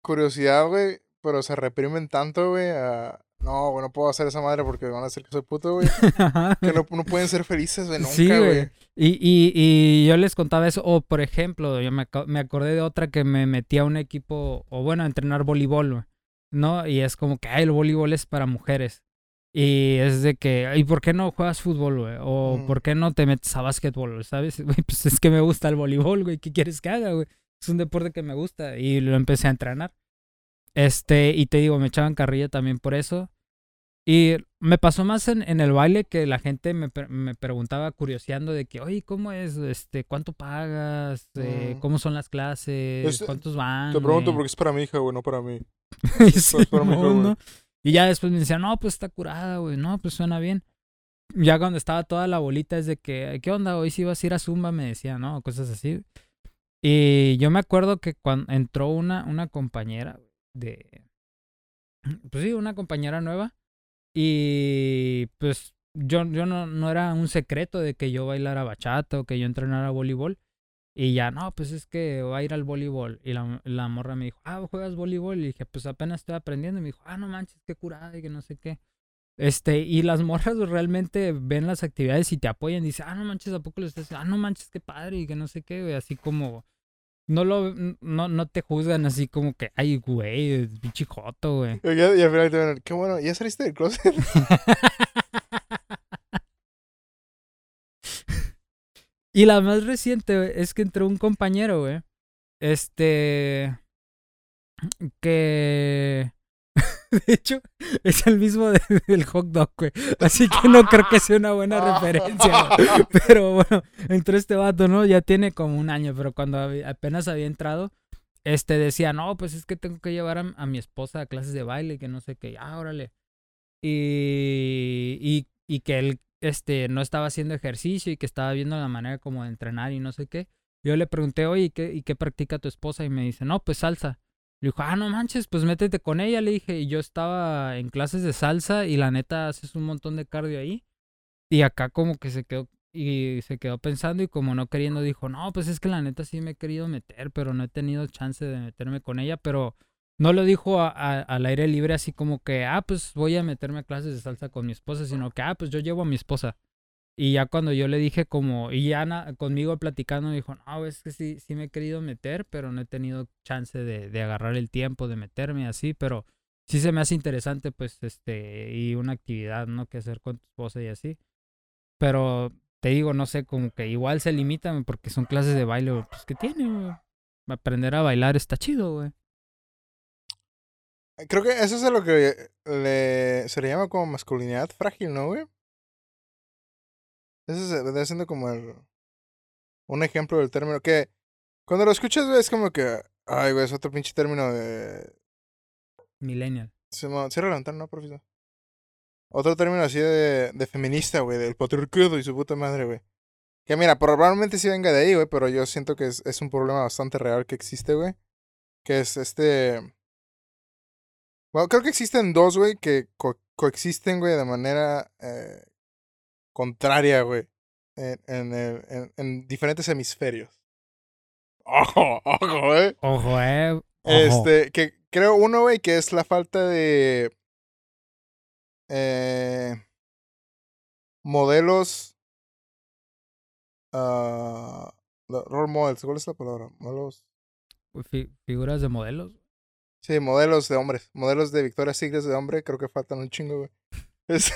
curiosidad, güey, pero se reprimen tanto, güey, a... No, güey, no puedo hacer esa madre porque van a decir que soy puto, güey. [laughs] que no, no, pueden ser felices, güey, nunca, güey. Y, y, y, yo les contaba eso. O, por ejemplo, yo me, me acordé de otra que me metí a un equipo, o bueno, a entrenar voleibol, güey. ¿No? Y es como que, ay, el voleibol es para mujeres. Y es de que, ¿y por qué no juegas fútbol, güey? O ¿por qué no te metes a básquetbol, sabes? [laughs] Pues es que me gusta el voleibol, güey. ¿Qué quieres que haga, güey? Es un deporte que me gusta. Y lo empecé a entrenar. Este, y te digo, me echaban carrilla también por eso. Y me pasó más en, en el baile que la gente me, me, preguntaba curioseando de que, oye, ¿cómo es? Este, ¿Cuánto pagas? Eh, mm. ¿Cómo son las clases? ¿Cuántos van? Te pregunto porque es para mi hija, güey, no para mí. [laughs] Y ya después me decían, no, pues está curada, güey, no, pues suena bien. Ya cuando estaba toda la bolita es de que, ¿qué onda? Hoy si vas a ir a Zumba, me decía, ¿no? Cosas así. Y yo me acuerdo que cuando entró una, una compañera, de... [clears throat] Pues sí, una compañera nueva. Y pues yo, yo no, no era un secreto de que yo bailara bachata o que yo entrenara voleibol. Y ya, no, pues es que va a ir al voleibol. Y la, la morra me dijo, ah, ¿juegas voleibol? Y dije, pues apenas estoy aprendiendo. Y me dijo, ah, no manches, qué curada y que no sé qué. Este, y las morras realmente ven las actividades y te apoyan. Y dicen, ah, no manches, ¿a poco lo estás Ah, no manches, qué padre y que no sé qué, Así como no lo no, no te juzgan así como que, ay, güey, pinche joto, güey. Y, al final te van, qué bueno, ¿ya saliste del closet? [laughs] y la más reciente, es que entró un compañero, güey. Este. Que [laughs] De hecho, es el mismo del hot dog, güey. Así que no creo que sea una buena [laughs] referencia. Pero bueno, entró este vato, ¿no? Ya tiene como un año, pero cuando apenas había entrado, este decía, no, pues es que tengo que llevar a, mi esposa a clases de baile, que no sé qué. Ah, órale. Y, y, y que él este, no estaba haciendo ejercicio y que estaba viendo la manera como de entrenar y no sé qué. Yo le pregunté, oye, ¿y qué, ¿y qué practica tu esposa? Y me dice, no, pues salsa. Le dijo, ah, no manches, pues métete con ella. Le dije, y yo estaba en clases de salsa y la neta haces un montón de cardio ahí. Y acá como que se quedó y se quedó pensando y como no queriendo dijo, no, pues es que la neta sí me he querido meter, pero no he tenido chance de meterme con ella, pero no lo dijo al aire libre así como que, ah, pues voy a meterme a clases de salsa con mi esposa, sino que, ah, pues yo llevo a mi esposa. Y ya cuando yo le dije como, y ya conmigo platicando, dijo, no, es que sí, sí me he querido meter, pero no he tenido chance de, de agarrar el tiempo de meterme así, pero sí se me hace interesante, pues, este, y una actividad, ¿no? Que hacer con tu esposa y así. Pero te digo, no sé, como que igual se limitan porque son clases de baile, pues, que tiene, Aprender a bailar está chido, güey. Creo que eso es lo que le, se le llama como masculinidad frágil, ¿no, güey? Ese vendría siendo como el, un ejemplo del término que cuando lo escuchas, es como que, ay, güey, es otro pinche término de... Millennial. Cierra la ventana, ¿no, profesor? Otro término así de, de feminista, güey, del patriarcado y su puta madre, güey. Que mira, probablemente sí venga de ahí, güey, pero yo siento que es, es un problema bastante real que existe, güey. Que es este... Bueno, creo que existen dos, güey, que coexisten, güey, de manera eh, contraria, güey. en, en, el- en- en diferentes hemisferios. [laughs] Ojo, ojo, eh. Ojo, eh. Ojo. Este, que creo uno, güey, que es la falta de eh, modelos, lo- role models, ¿cuál es la palabra? Modelos, Fi- figuras de modelos. sí, modelos de hombres, modelos de Victoria's Secret de hombre, creo que faltan un chingo, güey. [laughs] Es-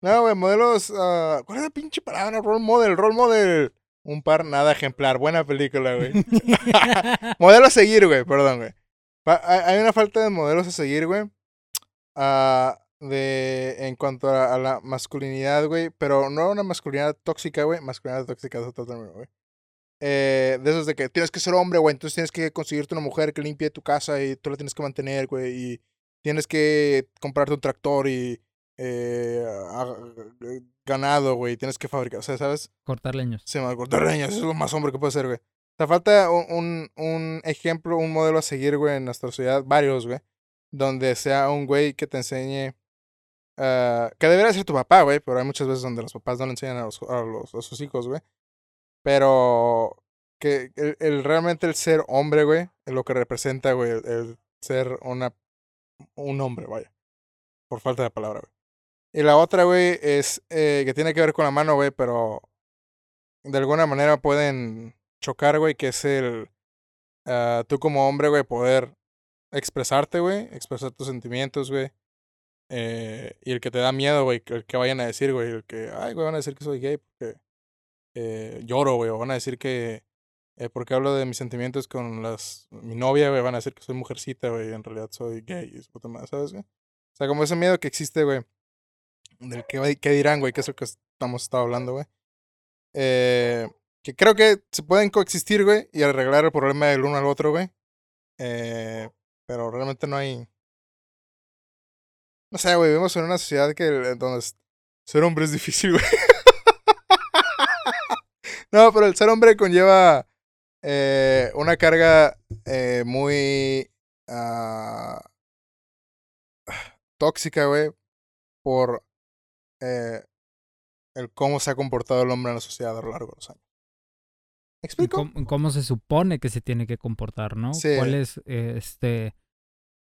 no, güey, modelos, ah, ¿cuál es la pinche palabra? Role model, role model. Un par nada ejemplar, buena película, güey. [laughs] Modelo a seguir, güey, perdón, güey. Hay una falta de modelos a seguir, güey. ah, de, en cuanto a, la masculinidad, güey. Pero no una masculinidad tóxica, güey. Masculinidad tóxica es otro güey. Eh, de esos de que tienes que ser hombre, güey. Entonces tienes que conseguirte una mujer que limpie tu casa y tú la tienes que mantener, güey. Y tienes que comprarte un tractor y eh, a- ganado, güey. Tienes que fabricar, o sea, ¿sabes? Cortar leños. Me cortar leñas, eso es lo más hombre que puede ser, güey. O sea, falta un, un, ejemplo, un modelo a seguir, güey, en nuestra sociedad, varios, güey. Donde sea un güey que te enseñe. ah, que debería ser tu papá, güey, pero hay muchas veces donde los papás no le enseñan a, los, a, los, a sus hijos, güey. Pero que el, el- realmente el ser hombre, güey, es lo que representa, güey, el, el ser una, un hombre, vaya. Por falta de palabra, güey. Y la otra, güey, es eh, que tiene que ver con la mano, güey, pero de alguna manera pueden chocar, güey, que es el ah, tú como hombre, güey, poder expresarte, güey, expresar tus sentimientos, güey. Eh, y el que te da miedo, güey, el que vayan a decir, güey, el que, ay, güey, van a decir que soy gay porque eh, lloro, güey, o van a decir que porque hablo de mis sentimientos con las mi novia, güey, van a decir que soy mujercita, güey, en realidad soy gay, y su puta madre, ¿sabes, güey? O sea, como ese miedo que existe, güey, del que, que dirán, güey, que es lo que estamos estado hablando, güey. Eh, que creo que se pueden coexistir, güey, y arreglar el problema del uno al otro, güey. Eh, pero realmente no hay. No sé, güey, vivimos en una sociedad que eh, donde ser hombre es difícil, [laughs] güey. no, pero el ser hombre conlleva una carga muy ah, tóxica, güey, por eh, el cómo se ha comportado el hombre en la sociedad a lo largo de los años. ¿Me y explico? ¿Cómo, cómo se supone que se tiene que comportar, no? Sí. ¿Cuál es eh, este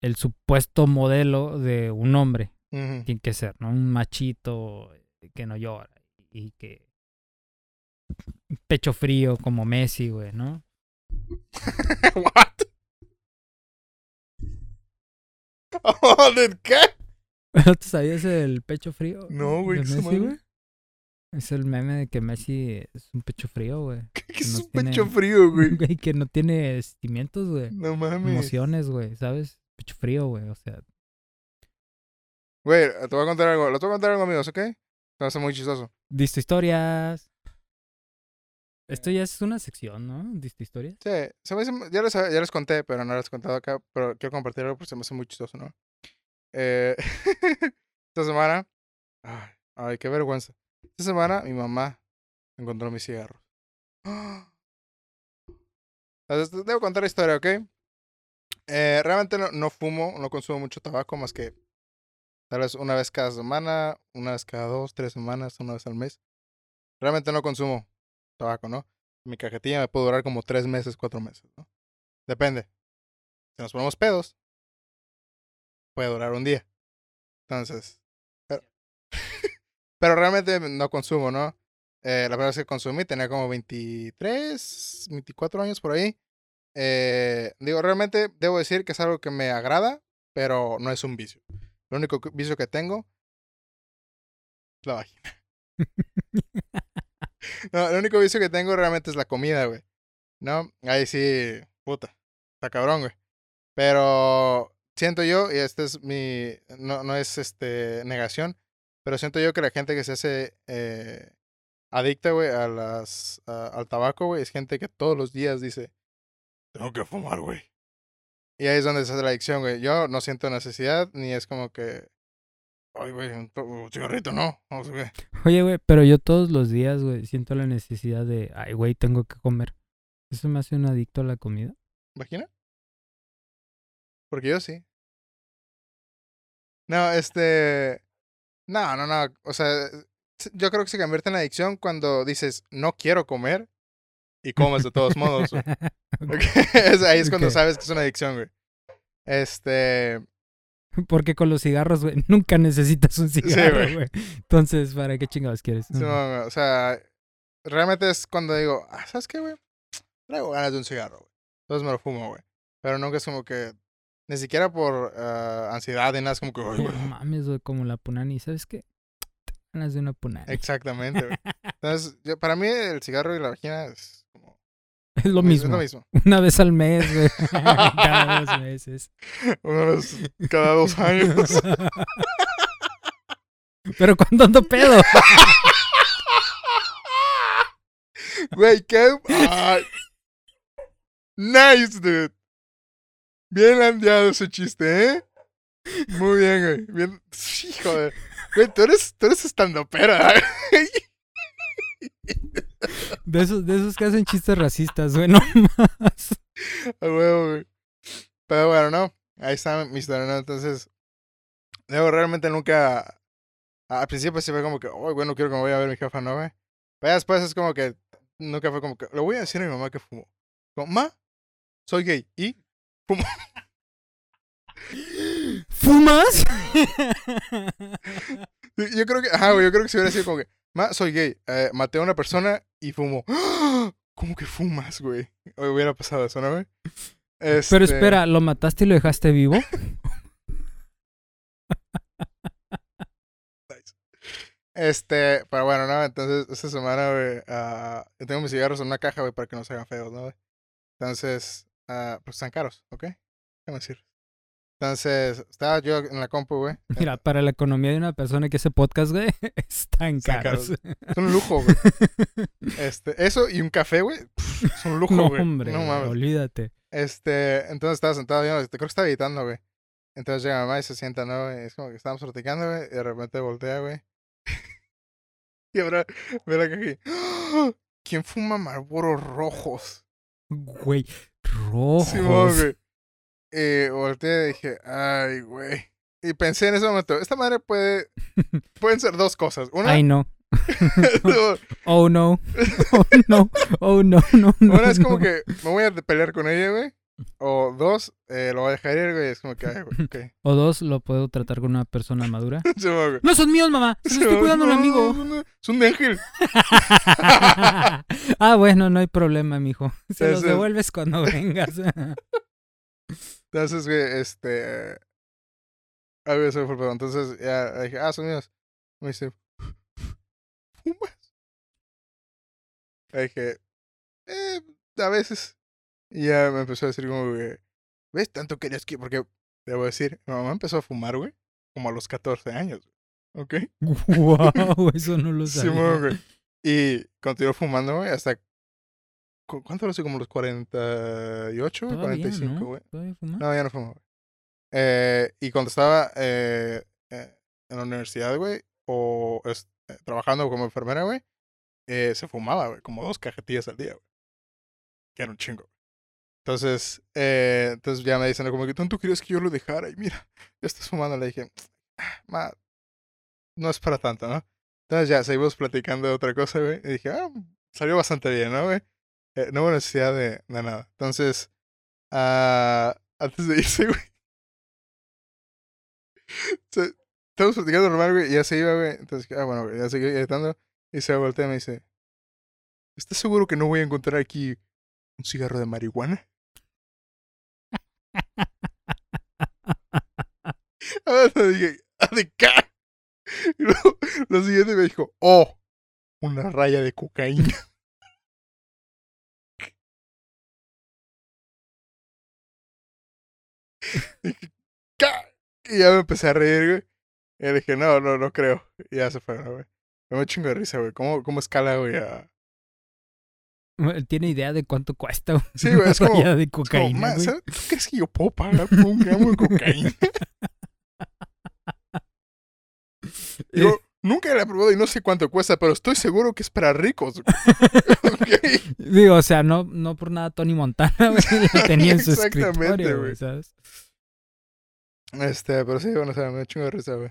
el supuesto modelo de un hombre? Tiene que ser, ¿no? Un machito que no llora y que pecho frío como Messi, güey, ¿no? [laughs] What? Oh, ¿de qué? ¿No te sabías el pecho frío? No, güey, ¿qué Messi, güey? Es el meme de que Messi es un pecho frío, güey. [laughs] ¿Qué Que es no un pecho frío, güey? [laughs] Güey, que no tiene sentimientos, güey. No mames. Emociones, güey, ¿sabes? Pecho frío, güey. O sea, Güey, te voy a contar algo. Les voy a contar algo, amigos, ¿ok? Se me hace muy chistoso. Diste historias. Esto ya es una sección, ¿no? Diste historias. Sí, se me hace, ya, les, ya les conté, pero no les he contado acá. Pero quiero compartir algo porque se me hace muy chistoso, ¿no? Eh, [laughs] esta semana. Ay, qué vergüenza. Esta semana mi mamá encontró mis cigarros. [gasps] Debo contar la historia, ¿ok? Eh, realmente no, no fumo, no consumo mucho tabaco más que tal vez una vez cada semana, una vez cada dos, tres semanas, una vez al mes. Realmente no consumo tabaco, ¿no? Mi cajetilla me puede durar como tres meses, cuatro meses, ¿no? Depende. Si nos ponemos pedos, puede durar un día. Entonces, pero, [laughs] pero realmente no consumo, ¿no? Eh, la verdad es que consumí, tenía como 23, 24 años por ahí. Eh, digo, realmente debo decir que es algo que me agrada, pero no es un vicio. El único vicio que tengo es la vagina. [laughs] No, el único vicio que tengo realmente es la comida, güey. ¿No? Ahí sí, puta. Está cabrón, güey. Pero siento yo, y este es mi. No, no es este negación, pero siento yo que la gente que se hace eh, adicta, güey, a las, a- al tabaco, güey, es gente que todos los días dice: Tengo que fumar, güey. Y ahí es donde se hace la adicción, güey. Yo no siento necesidad, ni es como que. Ay, güey, un, to- un cigarrito, no. No sé qué. Oye, güey, pero yo todos los días, güey, siento la necesidad de, ay, güey, tengo que comer. ¿Eso me hace un adicto a la comida? ¿Imagina? Porque yo sí. No, este. No, no, no. O sea, yo creo que se convierte en adicción cuando dices, no quiero comer y comes de todos modos. [laughs] [laughs] Ahí es cuando sabes que es una adicción, güey. Este, [laughs] Porque con los cigarros, güey, nunca necesitas un cigarro, güey. güey. Entonces, ¿para qué chingados quieres? sí, no, no, o sea, realmente es cuando digo, ah, ¿sabes qué, güey? Traigo ganas de un cigarro, güey. Entonces me lo fumo, güey. Pero nunca es como que, ni siquiera por ah, ansiedad ni nada, es como que, "Ay, No güey". mames, güey, como la punani. ¿Sabes qué? [tsk] Ganas de una punani. Exactamente, güey. [laughs] Entonces, yo- para mí el cigarro y la vagina es como... Es lo Es mismo. lo mismo. [laughs] Una vez al mes, güey. [laughs] Cada dos meses. De los- cada dos años. Pero cuando ando pedo. Güey, qué... ay. Nice, dude. Bien landeado ese chiste, ¿eh? Muy bien, güey. Bien... Hijo de... Güey, tú eres, tú eres estandopera. ¿eh? De esos, de esos que hacen chistes racistas, güey, no más. A huevo, güey. Pero bueno, no. Ahí está mi historia, ¿no? Entonces, luego realmente nunca. Al principio sí fue como que, oh, bueno, quiero que me vaya a ver mi jefa, ¿no, güey? Pero después es como que, nunca fue como que, le voy a decir a mi mamá que fumo. Como, ma, soy gay. ¿Y? ¿Fumas? Yo creo que, ajá, güey, yo creo que si hubiera sido como que, ma, soy gay. eh, maté a una persona y fumo. [gasps] ¿Cómo que fumas, güey? O hubiera pasado eso, ¿no, güey? Pero Este, espera, ¿lo mataste y lo dejaste vivo? [laughs] Este, pero bueno, ¿no? Entonces, esta semana, güey, ah, yo tengo mis cigarros en una caja, güey, para que no se hagan feos, ¿no, güey? Entonces, ah, pues están caros, ¿ok? Déjame decir. Entonces, estaba yo en la compu, güey. [laughs] Mira, para la economía de una persona que hace podcast, güey, [laughs] están Están caros. Es un lujo, güey. [laughs] Este, eso y un café, güey, es un lujo, no, güey. hombre, no mames. olvídate. Este, entonces estaba sentado yo, creo que estaba editando, güey. Entonces llega mamá y se sienta, ¿no, güey? Es como que estábamos platicando, güey, y de repente voltea, güey. y ahora caja y, ¡Ah! ¿Quién fuma Marlboro rojos? Güey, rojos. Simón, güey. Y volteé y dije, ay, güey. Y pensé en ese momento, esta madre puede, [laughs] pueden ser dos cosas. Una, Ay, no. [laughs] Oh, no. [laughs] Oh, no. Oh, no, no, no. una es como no. que me voy a pelear con ella, güey. O dos, eh, lo voy a dejar ir, güey. Es como que, ay, güey. [laughs] O dos, lo puedo tratar con una persona madura. [laughs] Güey. No son míos, mamá. Se los estoy cuidando a un no, amigo. no, no, Es un ángel. [laughs] ah, bueno, no hay problema, mijo. Se los devuelves cuando vengas. Entonces, güey, este. Ah, güey, se fue. Entonces, ya dije, ah, son míos. Me dice, ¿fumas? Le dije, eh, a veces. Y ya me empezó a decir, como, güey, ¿ves? Tanto querías que. Porque, debo decir, mi mamá empezó a fumar, güey, como a los 14 años. ¿Ok? [laughs] wow, eso no lo [laughs] sabía. Simón, güey. Y continuó fumando, güey, hasta. ¿cu- ¿Cuánto lo sé? Como los 48, güey, Todavía, 45, ¿no? güey. ¿Todavía fuma? No, ya no fumo, güey. Eh, y cuando estaba eh, eh, en la universidad, güey, o es- trabajando como enfermera, güey, se fumaba, güey, como dos cajetillas al día, güey. Que era un chingo. Entonces, eh, entonces ya me dicen como que tanto querías que yo lo dejara y mira, ya estás fumando. Le dije, "Ah, ma, no es para tanto, ¿no? Entonces ya seguimos platicando de otra cosa, güey. Y dije, ah, salió bastante bien, ¿no, güey? Eh, no hubo necesidad de, nada. Entonces, ah, antes de [laughs] irse, güey. Estamos platicando normal, güey, y ya se iba, güey. Entonces, ah, bueno, güey, ya seguí editando. Y se voltea y me dice, ¿estás seguro que no voy a encontrar aquí un cigarro de marihuana? Ah, le dije. Y luego, lo siguiente me dijo, oh, una raya de cocaína. [laughs] Y ya me empecé a reír, güey. Y dije, no, no, no creo. Y ya se fue, ¿no, güey. Me dio un chingo de risa, güey. ¿Cómo, cómo escala, güey? Tiene idea de cuánto cuesta una Sí, güey, es [laughs] como- de Es como, cocaína, "Ma, güey. ¿sabes- ¿Tú crees que yo puedo pagar por un gramo de cocaína? [laughs] Eh, Yo nunca la he probado y no sé cuánto cuesta, pero estoy seguro que es para ricos. [laughs] Ok. Digo, o sea, no, no por nada Tony Montana, güey, la tenía en su Exactamente, escritorio, güey. ¿sabes? Este, pero sí, bueno, o sea, me un chingo de risa, güey.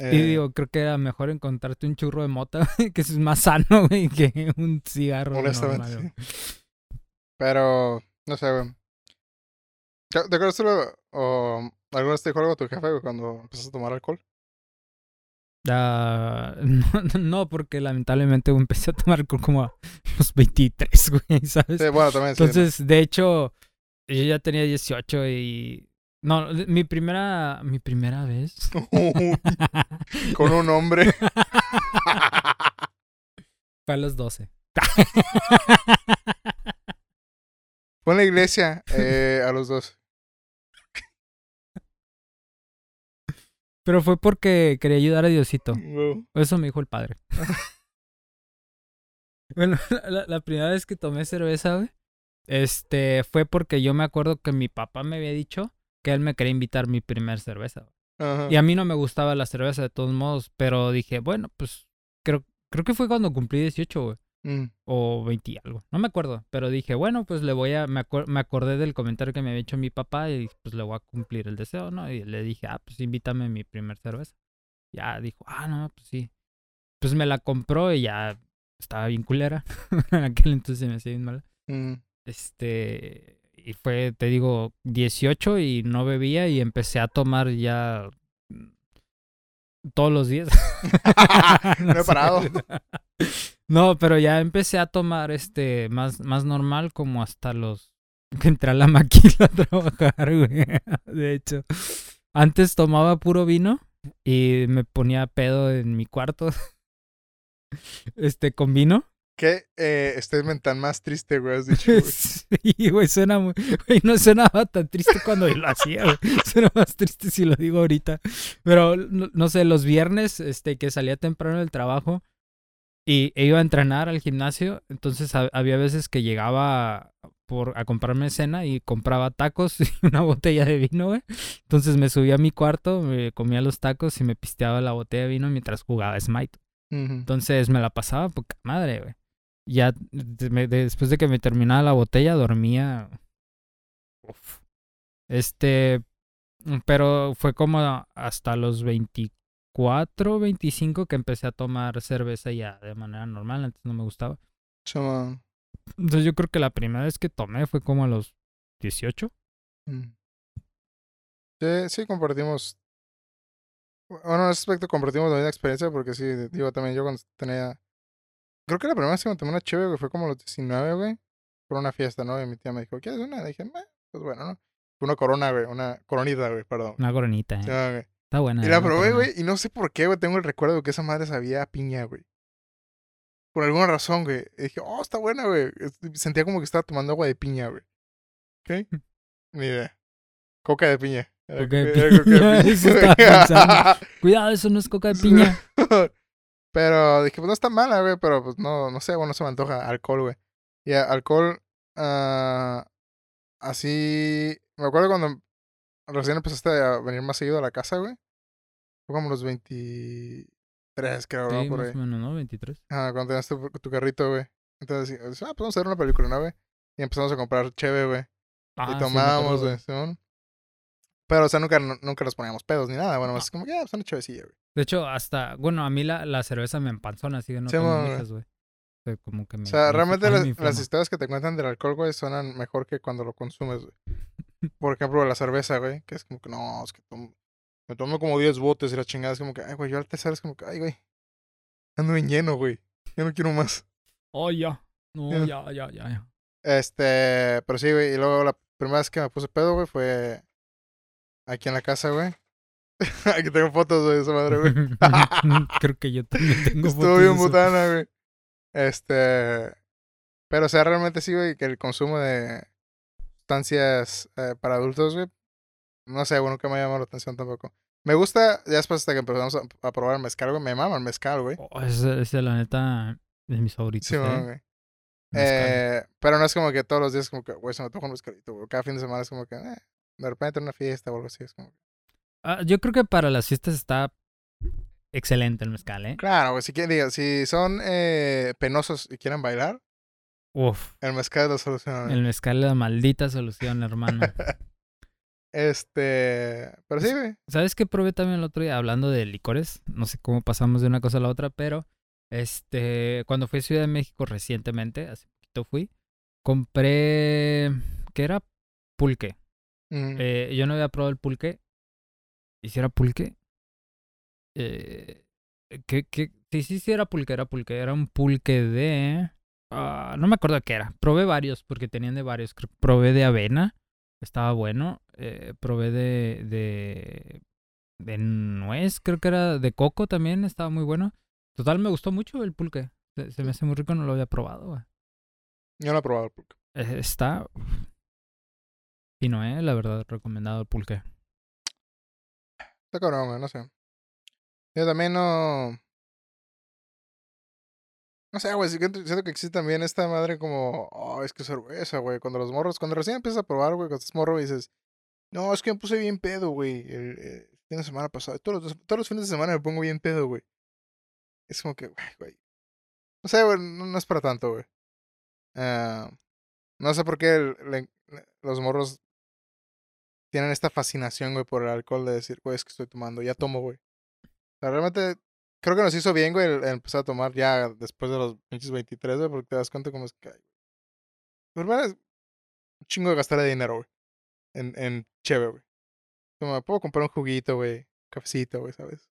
Y Eh, digo, creo que era mejor encontrarte un churro de mota, [laughs] que es más sano, [laughs] güey, que un cigarro honestamente, normal, güey. sí. Pero, no sé, güey. ¿Te acuerdas tú lo- o alguna vez te dijo algo tu jefe, güey, cuando empezaste a tomar alcohol? Ah, no, [laughs] no, porque lamentablemente güey, empecé a tomar alcohol como a los 23, güey, ¿sabes? Sí, bueno, también sí. ¿no? Entonces, de hecho, yo ya tenía 18 y... No, mi primera, mi primera vez. [laughs] Con un hombre. [laughs] Fue a los 12. [laughs] Fue en la iglesia eh, a los dos. Pero fue porque quería ayudar a Diosito. Wow. Eso me dijo el padre. bueno, la, la primera vez que tomé cerveza, güey, este, fue porque yo me acuerdo que mi papá me había dicho que él me quería invitar mi primer cerveza. Ajá. Y a mí no me gustaba la cerveza de todos modos, pero dije, bueno, pues creo, creo que fue cuando cumplí 18, güey. Mm, O 20 y algo. No me acuerdo. Pero dije, bueno, pues le voy a. Me, me acordé del comentario que me había hecho mi papá y pues le voy a cumplir el deseo, ¿no? Y le dije, ah, pues invítame mi primer cerveza. Ya dijo, ah, no, pues sí. Pues me la compró y ya estaba bien culera. [laughs] en aquel entonces me hacía bien mal. mm. Este. Y fue, te digo, 18 y no bebía y empecé a tomar ya. mm, Todos los días. [laughs] [laughs] No he parado. [laughs] No, pero ya empecé a tomar este más, más normal como hasta los que entré a la maquila a trabajar, güey. De hecho. Antes tomaba puro vino y me ponía pedo en mi cuarto. Este, con vino. ¿Qué eh, statement tan más triste, güey? Has dicho, güey. [laughs] Sí, güey, suena muy... Güey, no sonaba tan triste cuando lo hacía, güey. [laughs] Suena más triste si lo digo ahorita. Pero, no, no sé, los viernes, este, que salía temprano del trabajo y e iba a entrenar al gimnasio, entonces ha- había veces que llegaba por, a comprarme cena y compraba tacos [laughs] y una botella de vino, güey. Entonces me subía a mi cuarto, me comía los tacos y me pisteaba la botella de vino mientras jugaba Smite. Entonces me la pasaba poca madre, güey. Ya me- después de que me terminaba la botella, dormía. Uf. Este. Pero fue como hasta los 24, 25 que empecé a tomar cerveza ya de manera normal. Antes no me gustaba. Chama. Entonces yo creo que la primera vez que tomé fue como a los 18. Mm. Sí, sí, compartimos. Bueno, en ese aspecto compartimos la misma experiencia porque sí, digo, también yo cuando tenía. Creo que la primera vez que me tomé una chévere, güey, fue como los 19, güey. Por una fiesta, ¿no? Y mi tía me dijo, ¿quieres una? Y dije, "Meh, pues bueno, ¿no? Fue una corona, güey, una coronita, güey, perdón. Una coronita, eh. Sí, güey. Está buena. Y eh, la probé, güey, y no sé por qué, güey, tengo el recuerdo de que esa madre sabía a piña, güey. Por alguna razón, güey. Y dije, oh, está buena, güey. Sentía como que estaba tomando agua de piña, güey. ¿Ok? [laughs] Ni idea. Coca de piña. Coca de coca [laughs] piña, eso. [laughs] Cuidado, eso no es coca de piña. Pero dije, pues no está mala, güey, pero pues no, no sé, bueno, no se me antoja alcohol, güey. Y a- alcohol, ah, así, me acuerdo cuando recién empezaste a venir más seguido a la casa, güey. Fue como los 23, creo, ¿no? Sí, Por más ahí. menos, ¿no? 23. Ah, cuando tenías tu, tu carrito, güey. Entonces, ah, pues vamos a ver una película, ¿no, güey? Y empezamos a comprar cheve, güey. Ah, y tomábamos, güey. Pero, o sea, nunca, nu- nunca nos poníamos pedos ni nada. Bueno, es como que, ah, pues una chevecilla, güey. De hecho, hasta, bueno, a mí la, la cerveza me empanzona, así que no Sí, mo, güey. muchas, güey. O sea, como que me, O sea, me realmente las, historias que te cuentan del alcohol, güey, suenan mejor que cuando lo consumes, güey. [laughs] Por ejemplo, la cerveza, güey, que es como que, no, es que tomo- me tomo como 10 botes y la chingada es como que, ay, güey, yo al tercero es como que, ay, güey, ando bien lleno, güey. Yo no quiero más. Oh, ya. No, Ya. ya, ya, ya, ya. Este, pero sí, güey, y luego la primera vez que me puse pedo, güey, fue aquí en la casa, güey. [laughs] aquí tengo fotos de esa madre, güey. [laughs] Creo que yo también [laughs] tengo Estuvo fotos de bien eso. botana, güey. Este. Pero, o sea, realmente sí, güey, que el consumo de sustancias eh, para adultos, güey. No sé, güey, nunca me ha llamado la atención tampoco. Me gusta, ya después hasta que empezamos a, a probar el mezcal, güey. Me mama el mezcal, güey. Oh, ese, ese, la neta, de mis favoritos, Sí, ¿eh? güey. Eh, pero no es como que todos los días, como que, güey, se me toca un mezcalito, güey. Cada fin de semana es como que, eh, de repente en una fiesta o algo así. Es como que... Ah, yo creo que para las fiestas está excelente el mezcal, ¿eh? Claro, güey, si, quieren, diga, si son eh, penosos y quieren bailar, Uf, el mezcal es la solución. güey. el mezcal es la maldita solución, hermano. [laughs] Este. Pero sí, güey. ¿Sabes qué probé también el otro día? Hablando de licores. No sé cómo pasamos de una cosa a la otra, pero este, cuando fui a Ciudad de México recientemente, hace poquito fui, compré. ¿Qué era? Pulque. Mm, Eh, yo no había probado el pulque. ¿Y si era pulque? Eh. Sí, sí, sí era pulque, era pulque. Era un pulque de... ah, no me acuerdo qué era. Probé varios porque tenían de varios. Probé de avena. Estaba bueno. Eh, probé de, de... De nuez, creo que era de coco también. Estaba muy bueno. Total, me gustó mucho el pulque. Se, se me hace muy rico, no lo había probado. güey. Yo no he probado el pulque. Eh, está... Fino, eh, la verdad, recomendado el pulque. Está cabrón, no sé. Yo también no. No sé, güey, siento que existe también esta madre como. Oh, es que cerveza, güey. Cuando los morros, cuando recién empiezas a probar, güey, cuando estás morro y dices. No, es que me puse bien pedo, güey. El, fin de semana pasado. Todos los, todos los fines de semana me pongo bien pedo, güey. Es como que, güey. No sé, güey, no, es para tanto, güey. Ah, no sé por qué los morros tienen esta fascinación, güey, por el alcohol de decir, güey, es que estoy tomando, ya tomo, güey. O sea, realmente creo que nos hizo bien, güey, el, el empezar a tomar ya después de los pinches 23, güey, porque te das cuenta como es que... ay, güey. Primero es un chingo de gastar de dinero, güey, en, en cheve, güey. Como puedo comprar un juguito, güey, cafecito, güey, ¿sabes?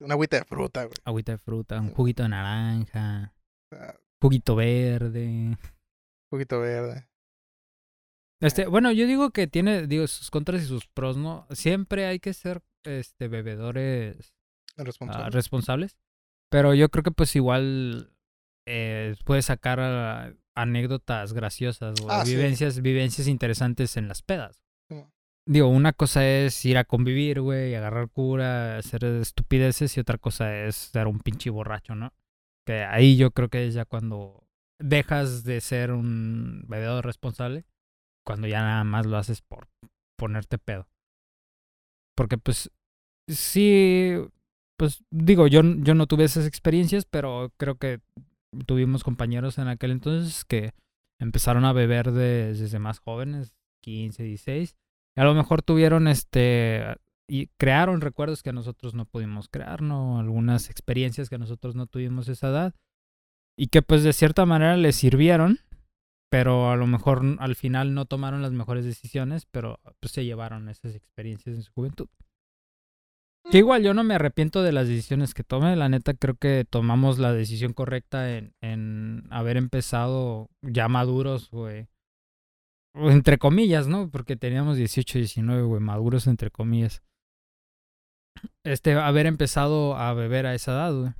Una agüita de fruta, güey. Agüita de fruta, un juguito de naranja, O sea, juguito verde. juguito verde. Este, bueno, yo digo que tiene, digo, sus contras y sus pros, ¿no? Siempre hay que ser este bebedores ah, responsable. responsables. Pero yo creo que pues igual eh, puedes sacar ah, anécdotas graciosas o Ah, sí. vivencias, vivencias interesantes en las pedas. Digo, una cosa es ir a convivir, güey, agarrar cura, hacer estupideces y otra cosa es ser un pinche borracho, ¿no? Que ahí yo creo que es ya cuando dejas de ser un bebedor responsable, cuando ya nada más lo haces por ponerte pedo. Porque pues sí, pues digo, yo, yo no tuve esas experiencias, pero creo que tuvimos compañeros en aquel entonces que empezaron a beber de- desde más jóvenes, 15, 16. Y a lo mejor tuvieron este y crearon recuerdos que nosotros no pudimos crear, ¿no? Algunas experiencias que nosotros no tuvimos esa edad y que pues de cierta manera les sirvieron, pero a lo mejor al final no tomaron las mejores decisiones, pero pues se llevaron esas experiencias en su juventud. Que igual yo no me arrepiento de las decisiones que tomé, la neta creo que tomamos la decisión correcta en, en haber empezado ya maduros, güey. Entre comillas, ¿no? Porque teníamos 18, 19, güey, maduros entre comillas. Este, haber empezado a beber a esa edad, güey.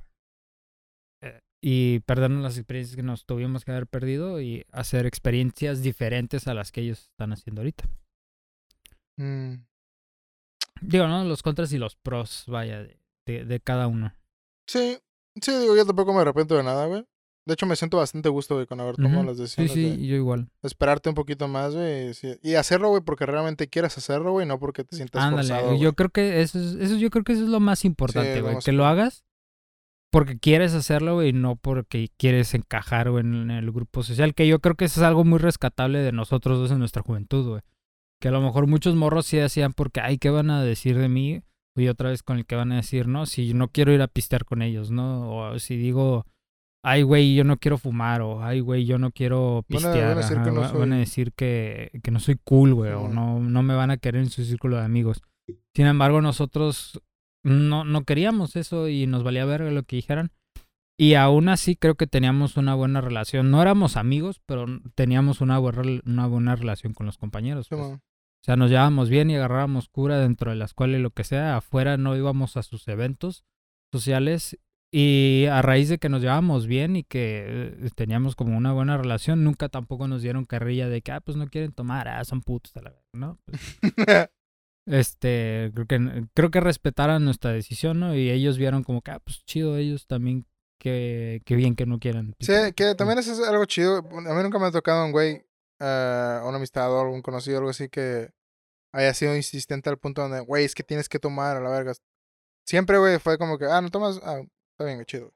Y perdernos las experiencias que nos tuvimos que haber perdido y hacer experiencias diferentes a las que ellos están haciendo ahorita. Mm. Digo, ¿no? Los contras y los pros, vaya, de, de, de cada uno. Sí, sí, digo, yo tampoco me arrepiento de nada, güey. De hecho, me siento bastante gusto, güey, con haber tomado las Sí, decisiones sí, de yo igual. esperarte un poquito más, güey. sí, Y hacerlo, güey, porque realmente quieras hacerlo, güey, no porque te sientas Ándale, forzado, yo güey. creo que eso es, eso yo creo que eso es lo más importante, güey, que lo hagas porque quieres hacerlo, y no porque quieres encajar, güey, en, el grupo social, que yo creo que eso es algo muy rescatable de nosotros dos en nuestra juventud, güey. Que a lo mejor muchos morros sí hacían porque, ay, ¿qué van a decir de mí? Y otra vez con el que van a decir, no, si no quiero ir a pistear con ellos, ¿no? O si digo, ay, güey, yo no quiero fumar, o ay, güey, yo no quiero Van a- van a pistear. decir ajá, que no va- Van a soy- decir que, que no soy cool, güey, o no, no me van a querer en su círculo de amigos. Sin embargo, nosotros no, no queríamos eso y nos valía ver lo que dijeran. Y aún así creo que teníamos una buena relación. No éramos amigos, pero teníamos una buena, una buena relación con los compañeros. Pues. O sea, nos llevábamos bien y agarrábamos cura dentro de la escuela y lo que sea. Afuera no íbamos a sus eventos sociales. Y a raíz de que nos llevábamos bien y que eh, teníamos como una buena relación, nunca tampoco nos dieron carrilla de que, ah, pues no quieren tomar, ah, son putos, a la verga", ¿no? Pues, [laughs] este, creo que, creo que respetaran nuestra decisión, ¿no? Y ellos vieron como que, ah, pues chido, ellos también, que, que bien que no quieran. Sí, que también eso es algo chido. A mí nunca me ha tocado un güey, eh, una amistad o algún conocido, algo así que haya sido insistente al punto donde, güey, es que tienes que tomar a la verga. Siempre, güey, fue como que, ah, no tomas, ah, está bien, chido. güey.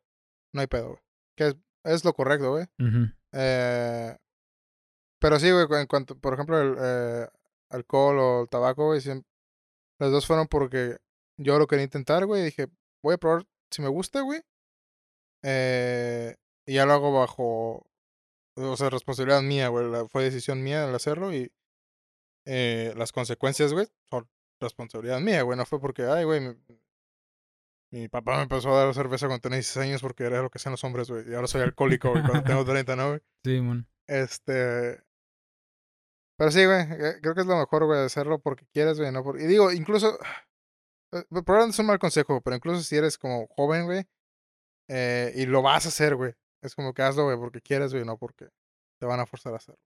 No hay pedo, güey. Que es, es lo correcto, güey. Eh, pero sí, güey, en cuanto, por ejemplo, el, eh, alcohol o tabaco, güey. siem- Las dos fueron porque yo lo quería intentar, güey. Dije, voy a probar si me gusta, güey. Eh, y ya lo hago bajo, o sea, responsabilidad mía, güey. Fue decisión mía el hacerlo y eh, las consecuencias, güey, son responsabilidad mía, güey. No fue porque, ay, güey, mi, mi papá me empezó a dar cerveza cuando tenía 16 años porque era lo que hacían los hombres, güey. Y ahora soy alcohólico, güey, cuando tengo [laughs] 30, ¿no, güey? Sí, mon. Este. Pero sí, güey. eh, Creo que es lo mejor, güey, de hacerlo porque quieres, güey. No por... Y digo, incluso. eh, Probablemente es un mal consejo, pero incluso si eres como joven, güey. eh, y lo vas a hacer, güey. Es como que hazlo, güey, porque quieres, güey, no porque te van a forzar a hacerlo.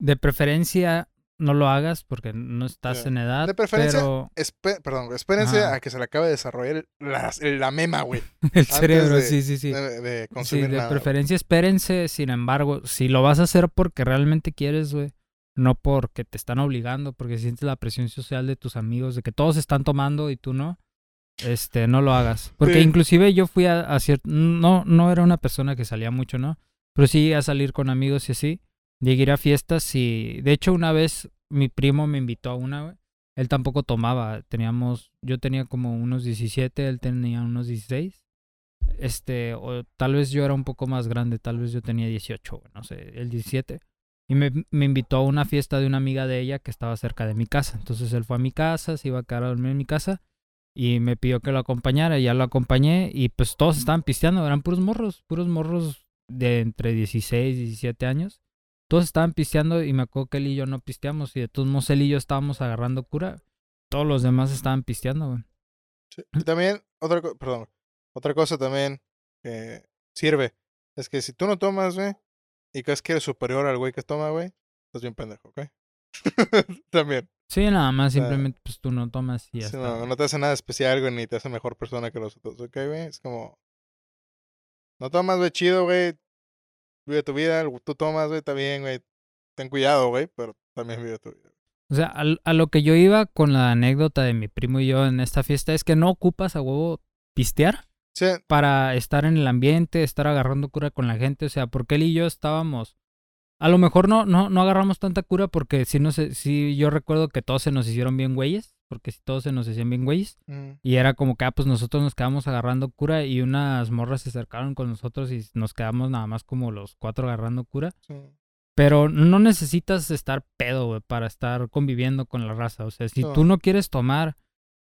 De preferencia, no lo hagas porque no estás en edad. De preferencia, Pero Espe- perdón, espérense Ajá. a que se le acabe de desarrollar la, la mema, güey. [laughs] el cerebro, de- sí, sí, sí. De, de Sí, de nada. preferencia espérense, sin embargo, si lo vas a hacer porque realmente quieres, güey, no porque te están obligando, porque sientes la presión social de tus amigos, de que todos están tomando y tú no, este, no lo hagas. Porque Sí. inclusive yo fui a, a cierto, no, no era una persona que salía mucho, ¿no? Pero sí a salir con amigos y así, llegué a ir a fiestas y, de hecho, una vez mi primo me invitó a una. Él tampoco tomaba, teníamos, yo tenía como unos 17, él tenía unos 16 este, o tal vez yo era un poco más grande, tal vez yo tenía 18, güey, no sé, el 17. Y me, invitó a una fiesta de una amiga de ella que estaba cerca de mi casa. Entonces él fue a mi casa, se iba a quedar a dormir en mi casa y me pidió que lo acompañara. Ya lo acompañé y pues todos estaban pisteando, eran puros morros, puros morros de entre 16 y 17 años. Todos estaban pisteando y me acuerdo que él y yo no pisteamos y de todos modos él y yo estábamos agarrando cura. Todos los demás estaban pisteando, güey. También, otra, perdón, otra cosa también que sirve es que si tú no tomas, güey, y crees que eres superior al güey que toma, güey, estás bien pendejo, ¿ok? [laughs] también. Sí, nada más, simplemente pues tú no tomas y ya Sí, está. no, güey. no te hace nada especial, güey, ni te hace mejor persona que los otros, ¿ok, güey? Es como... No tomas, güey, chido, güey. Vive tu vida, tú tomas, güey, está bien, güey. Ten cuidado, güey, pero también vive tu vida. O sea, al- a, lo que yo iba con la anécdota de mi primo y yo en esta fiesta es que no ocupas a huevo pistear Sí, para estar en el ambiente, estar agarrando cura con la gente. O sea, porque él y yo estábamos. A lo mejor no, no, no agarramos tanta cura porque si no sé, si yo recuerdo que todos se nos hicieron bien güeyes. Porque si todos se nos hacían bien güeyes. mm, Y era como que, ah, pues nosotros nos quedamos agarrando cura y unas morras se acercaron con nosotros y nos quedamos nada más como los cuatro agarrando cura. sí. Pero no necesitas estar pedo, güey, para estar conviviendo con la raza. O sea, si No. tú no quieres tomar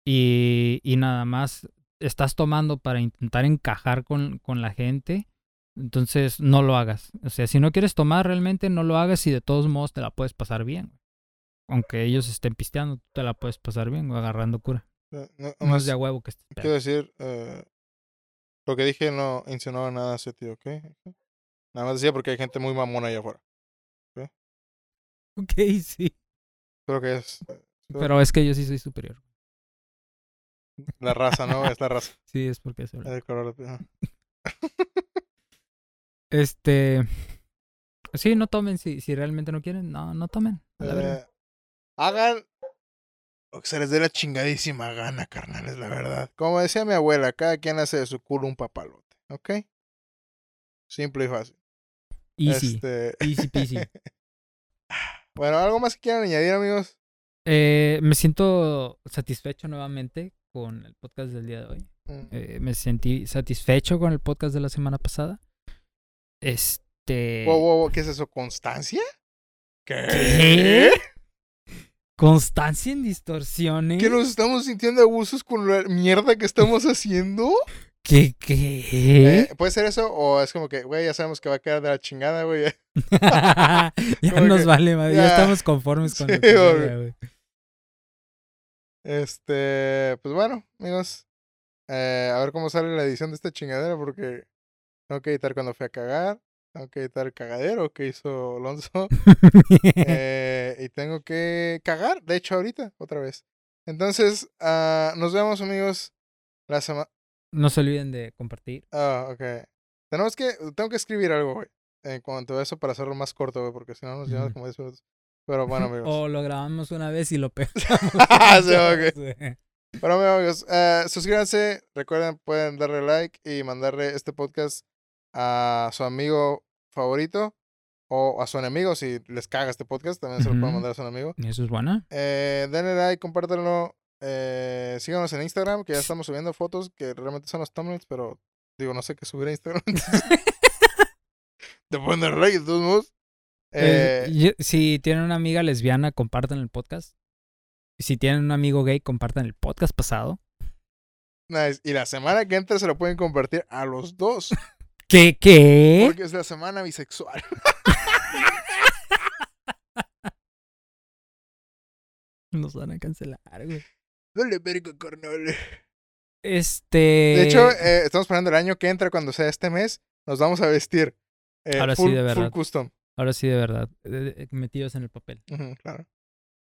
y, y nada más estás tomando para intentar encajar con, con la gente, entonces no lo hagas. O sea, si no quieres tomar realmente, no lo hagas y de todos modos te la puedes pasar bien. Aunque ellos estén pisteando, tú te la puedes pasar bien, agarrando cura. No, No es nomás de a huevo que estés quiero decir, eh, lo que dije no insinuaba nada hacia ti, ¿ok? Nada más decía porque hay gente muy mamona allá afuera. Ok, [laughs] sí. Creo que es eh, Pero es que yo sí soy superior. La raza, ¿no? Es la raza. [laughs] Sí, es porque es. El color de. [laughs] Este. Sí, no tomen. Si, si realmente no quieren, no, no tomen. a la verga. Eh, hagan lo que se les dé la chingadísima gana, carnales, la verdad. Como decía mi abuela, cada quien hace de su culo un papalote, ¿ok? Simple y fácil. Easy. Este, [laughs] Easy peasy. bueno, ¿algo más que quieran añadir, amigos? Eh, me siento satisfecho nuevamente con el podcast del día de hoy. Mm, Eh, me sentí satisfecho con el podcast de la semana pasada. Este. wow, wow, wow, ¿Qué es eso? ¿Constancia? ¿Qué? Constancia en distorsiones. ¿Que nos estamos sintiendo abusos con la mierda que estamos haciendo? ¿Qué? ¿Qué? Eh, ¿Puede ser eso? ¿O es como que, güey, ya sabemos que va a quedar de la chingada, güey? [laughs] ya como nos que- vale, madre. Ya, ya. estamos conformes con Sí, lo que güey. Este, pues bueno, amigos. eh, a ver cómo sale la edición de esta chingadera porque tengo que editar cuando fui a cagar. Tengo que editar el cagadero que hizo Alonso. [laughs] eh, y tengo que cagar, de hecho, ahorita, otra vez. Entonces, ah, nos vemos, amigos, la semana... no se olviden de compartir. Ah, ok. Tenemos que... Tengo que escribir algo, güey. En cuanto a eso para hacerlo más corto, güey, porque si no nos llevamos como 10 minutos. Pero bueno, [laughs] amigos. O lo grabamos una vez y lo [laughs] pegamos. Sí. Bueno, [laughs] amigos, eh, suscríbanse. Recuerden, pueden darle like y mandarle este podcast a su amigo favorito O a su enemigo, si les caga este podcast, también se lo pueden mandar a su enemigo. Eso es buena. Eh, denle like, compártanlo. Eh, síganos en Instagram, que ya estamos subiendo fotos que realmente son los thumbnails, pero digo, no sé qué subir a Instagram. Te pueden dar like de todos modos. Eh, Eh, yo- si tienen una amiga lesbiana, compartan el podcast. Si tienen un amigo gay, compartan el podcast pasado. nice. Y la semana que entra se lo pueden compartir a los dos. [laughs] ¿Qué? ¿Qué? Porque es la semana bisexual. [laughs] Nos van a cancelar, güey. Dale, verga, carnal. Este. De hecho, eh, estamos esperando el año que entra, cuando sea este mes, nos vamos a vestir. eh, Ahora sí, full, de full verdad. custom. Ahora sí, de verdad. Metidos en el papel. Claro.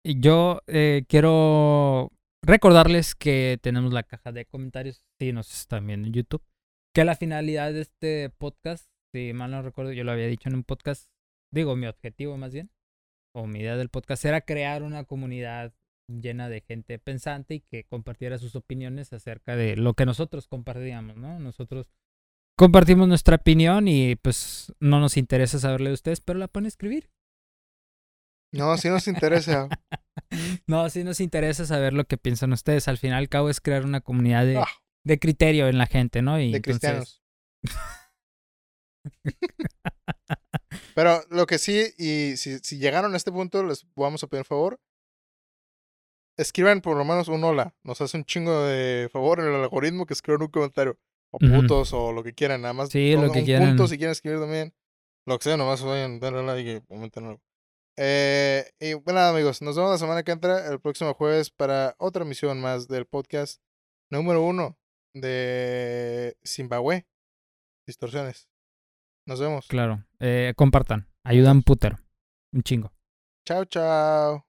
Y yo eh, quiero recordarles que tenemos la caja de comentarios, si nos están viendo en YouTube, que la finalidad de este podcast, si mal no recuerdo, yo lo había dicho en un podcast, digo, mi objetivo más bien, o mi idea del podcast era crear una comunidad llena de gente pensante y que compartiera sus opiniones acerca de lo que nosotros compartíamos, ¿no? Nosotros compartimos nuestra opinión y pues no nos interesa saberle de ustedes, pero la pueden escribir. No, si nos interesa. [laughs] No, sí nos interesa saber lo que piensan ustedes. Al final, al cabo, es crear una comunidad de, Ah. de criterio en la gente, ¿no? Y de entonces- cristianos. [laughs] Pero lo que sí, y si, si llegaron a este punto, les vamos a pedir un favor. Escriban por lo menos un hola. Nos hace un chingo de favor en el algoritmo que escriban un comentario. O putos o lo que quieran. Nada más Sí, lo que quieran. punto si quieren escribir también. Lo que sea, nomás vayan, darle like y comenten algo. Eh, y bueno, nada, amigos. Nos vemos la semana que entra, el próximo jueves, para otra emisión más del podcast número uno de Zimbabue. Distorsiones. Nos vemos. Claro. Eh, compartan. Ayudan putero. Un chingo. Chao, chao.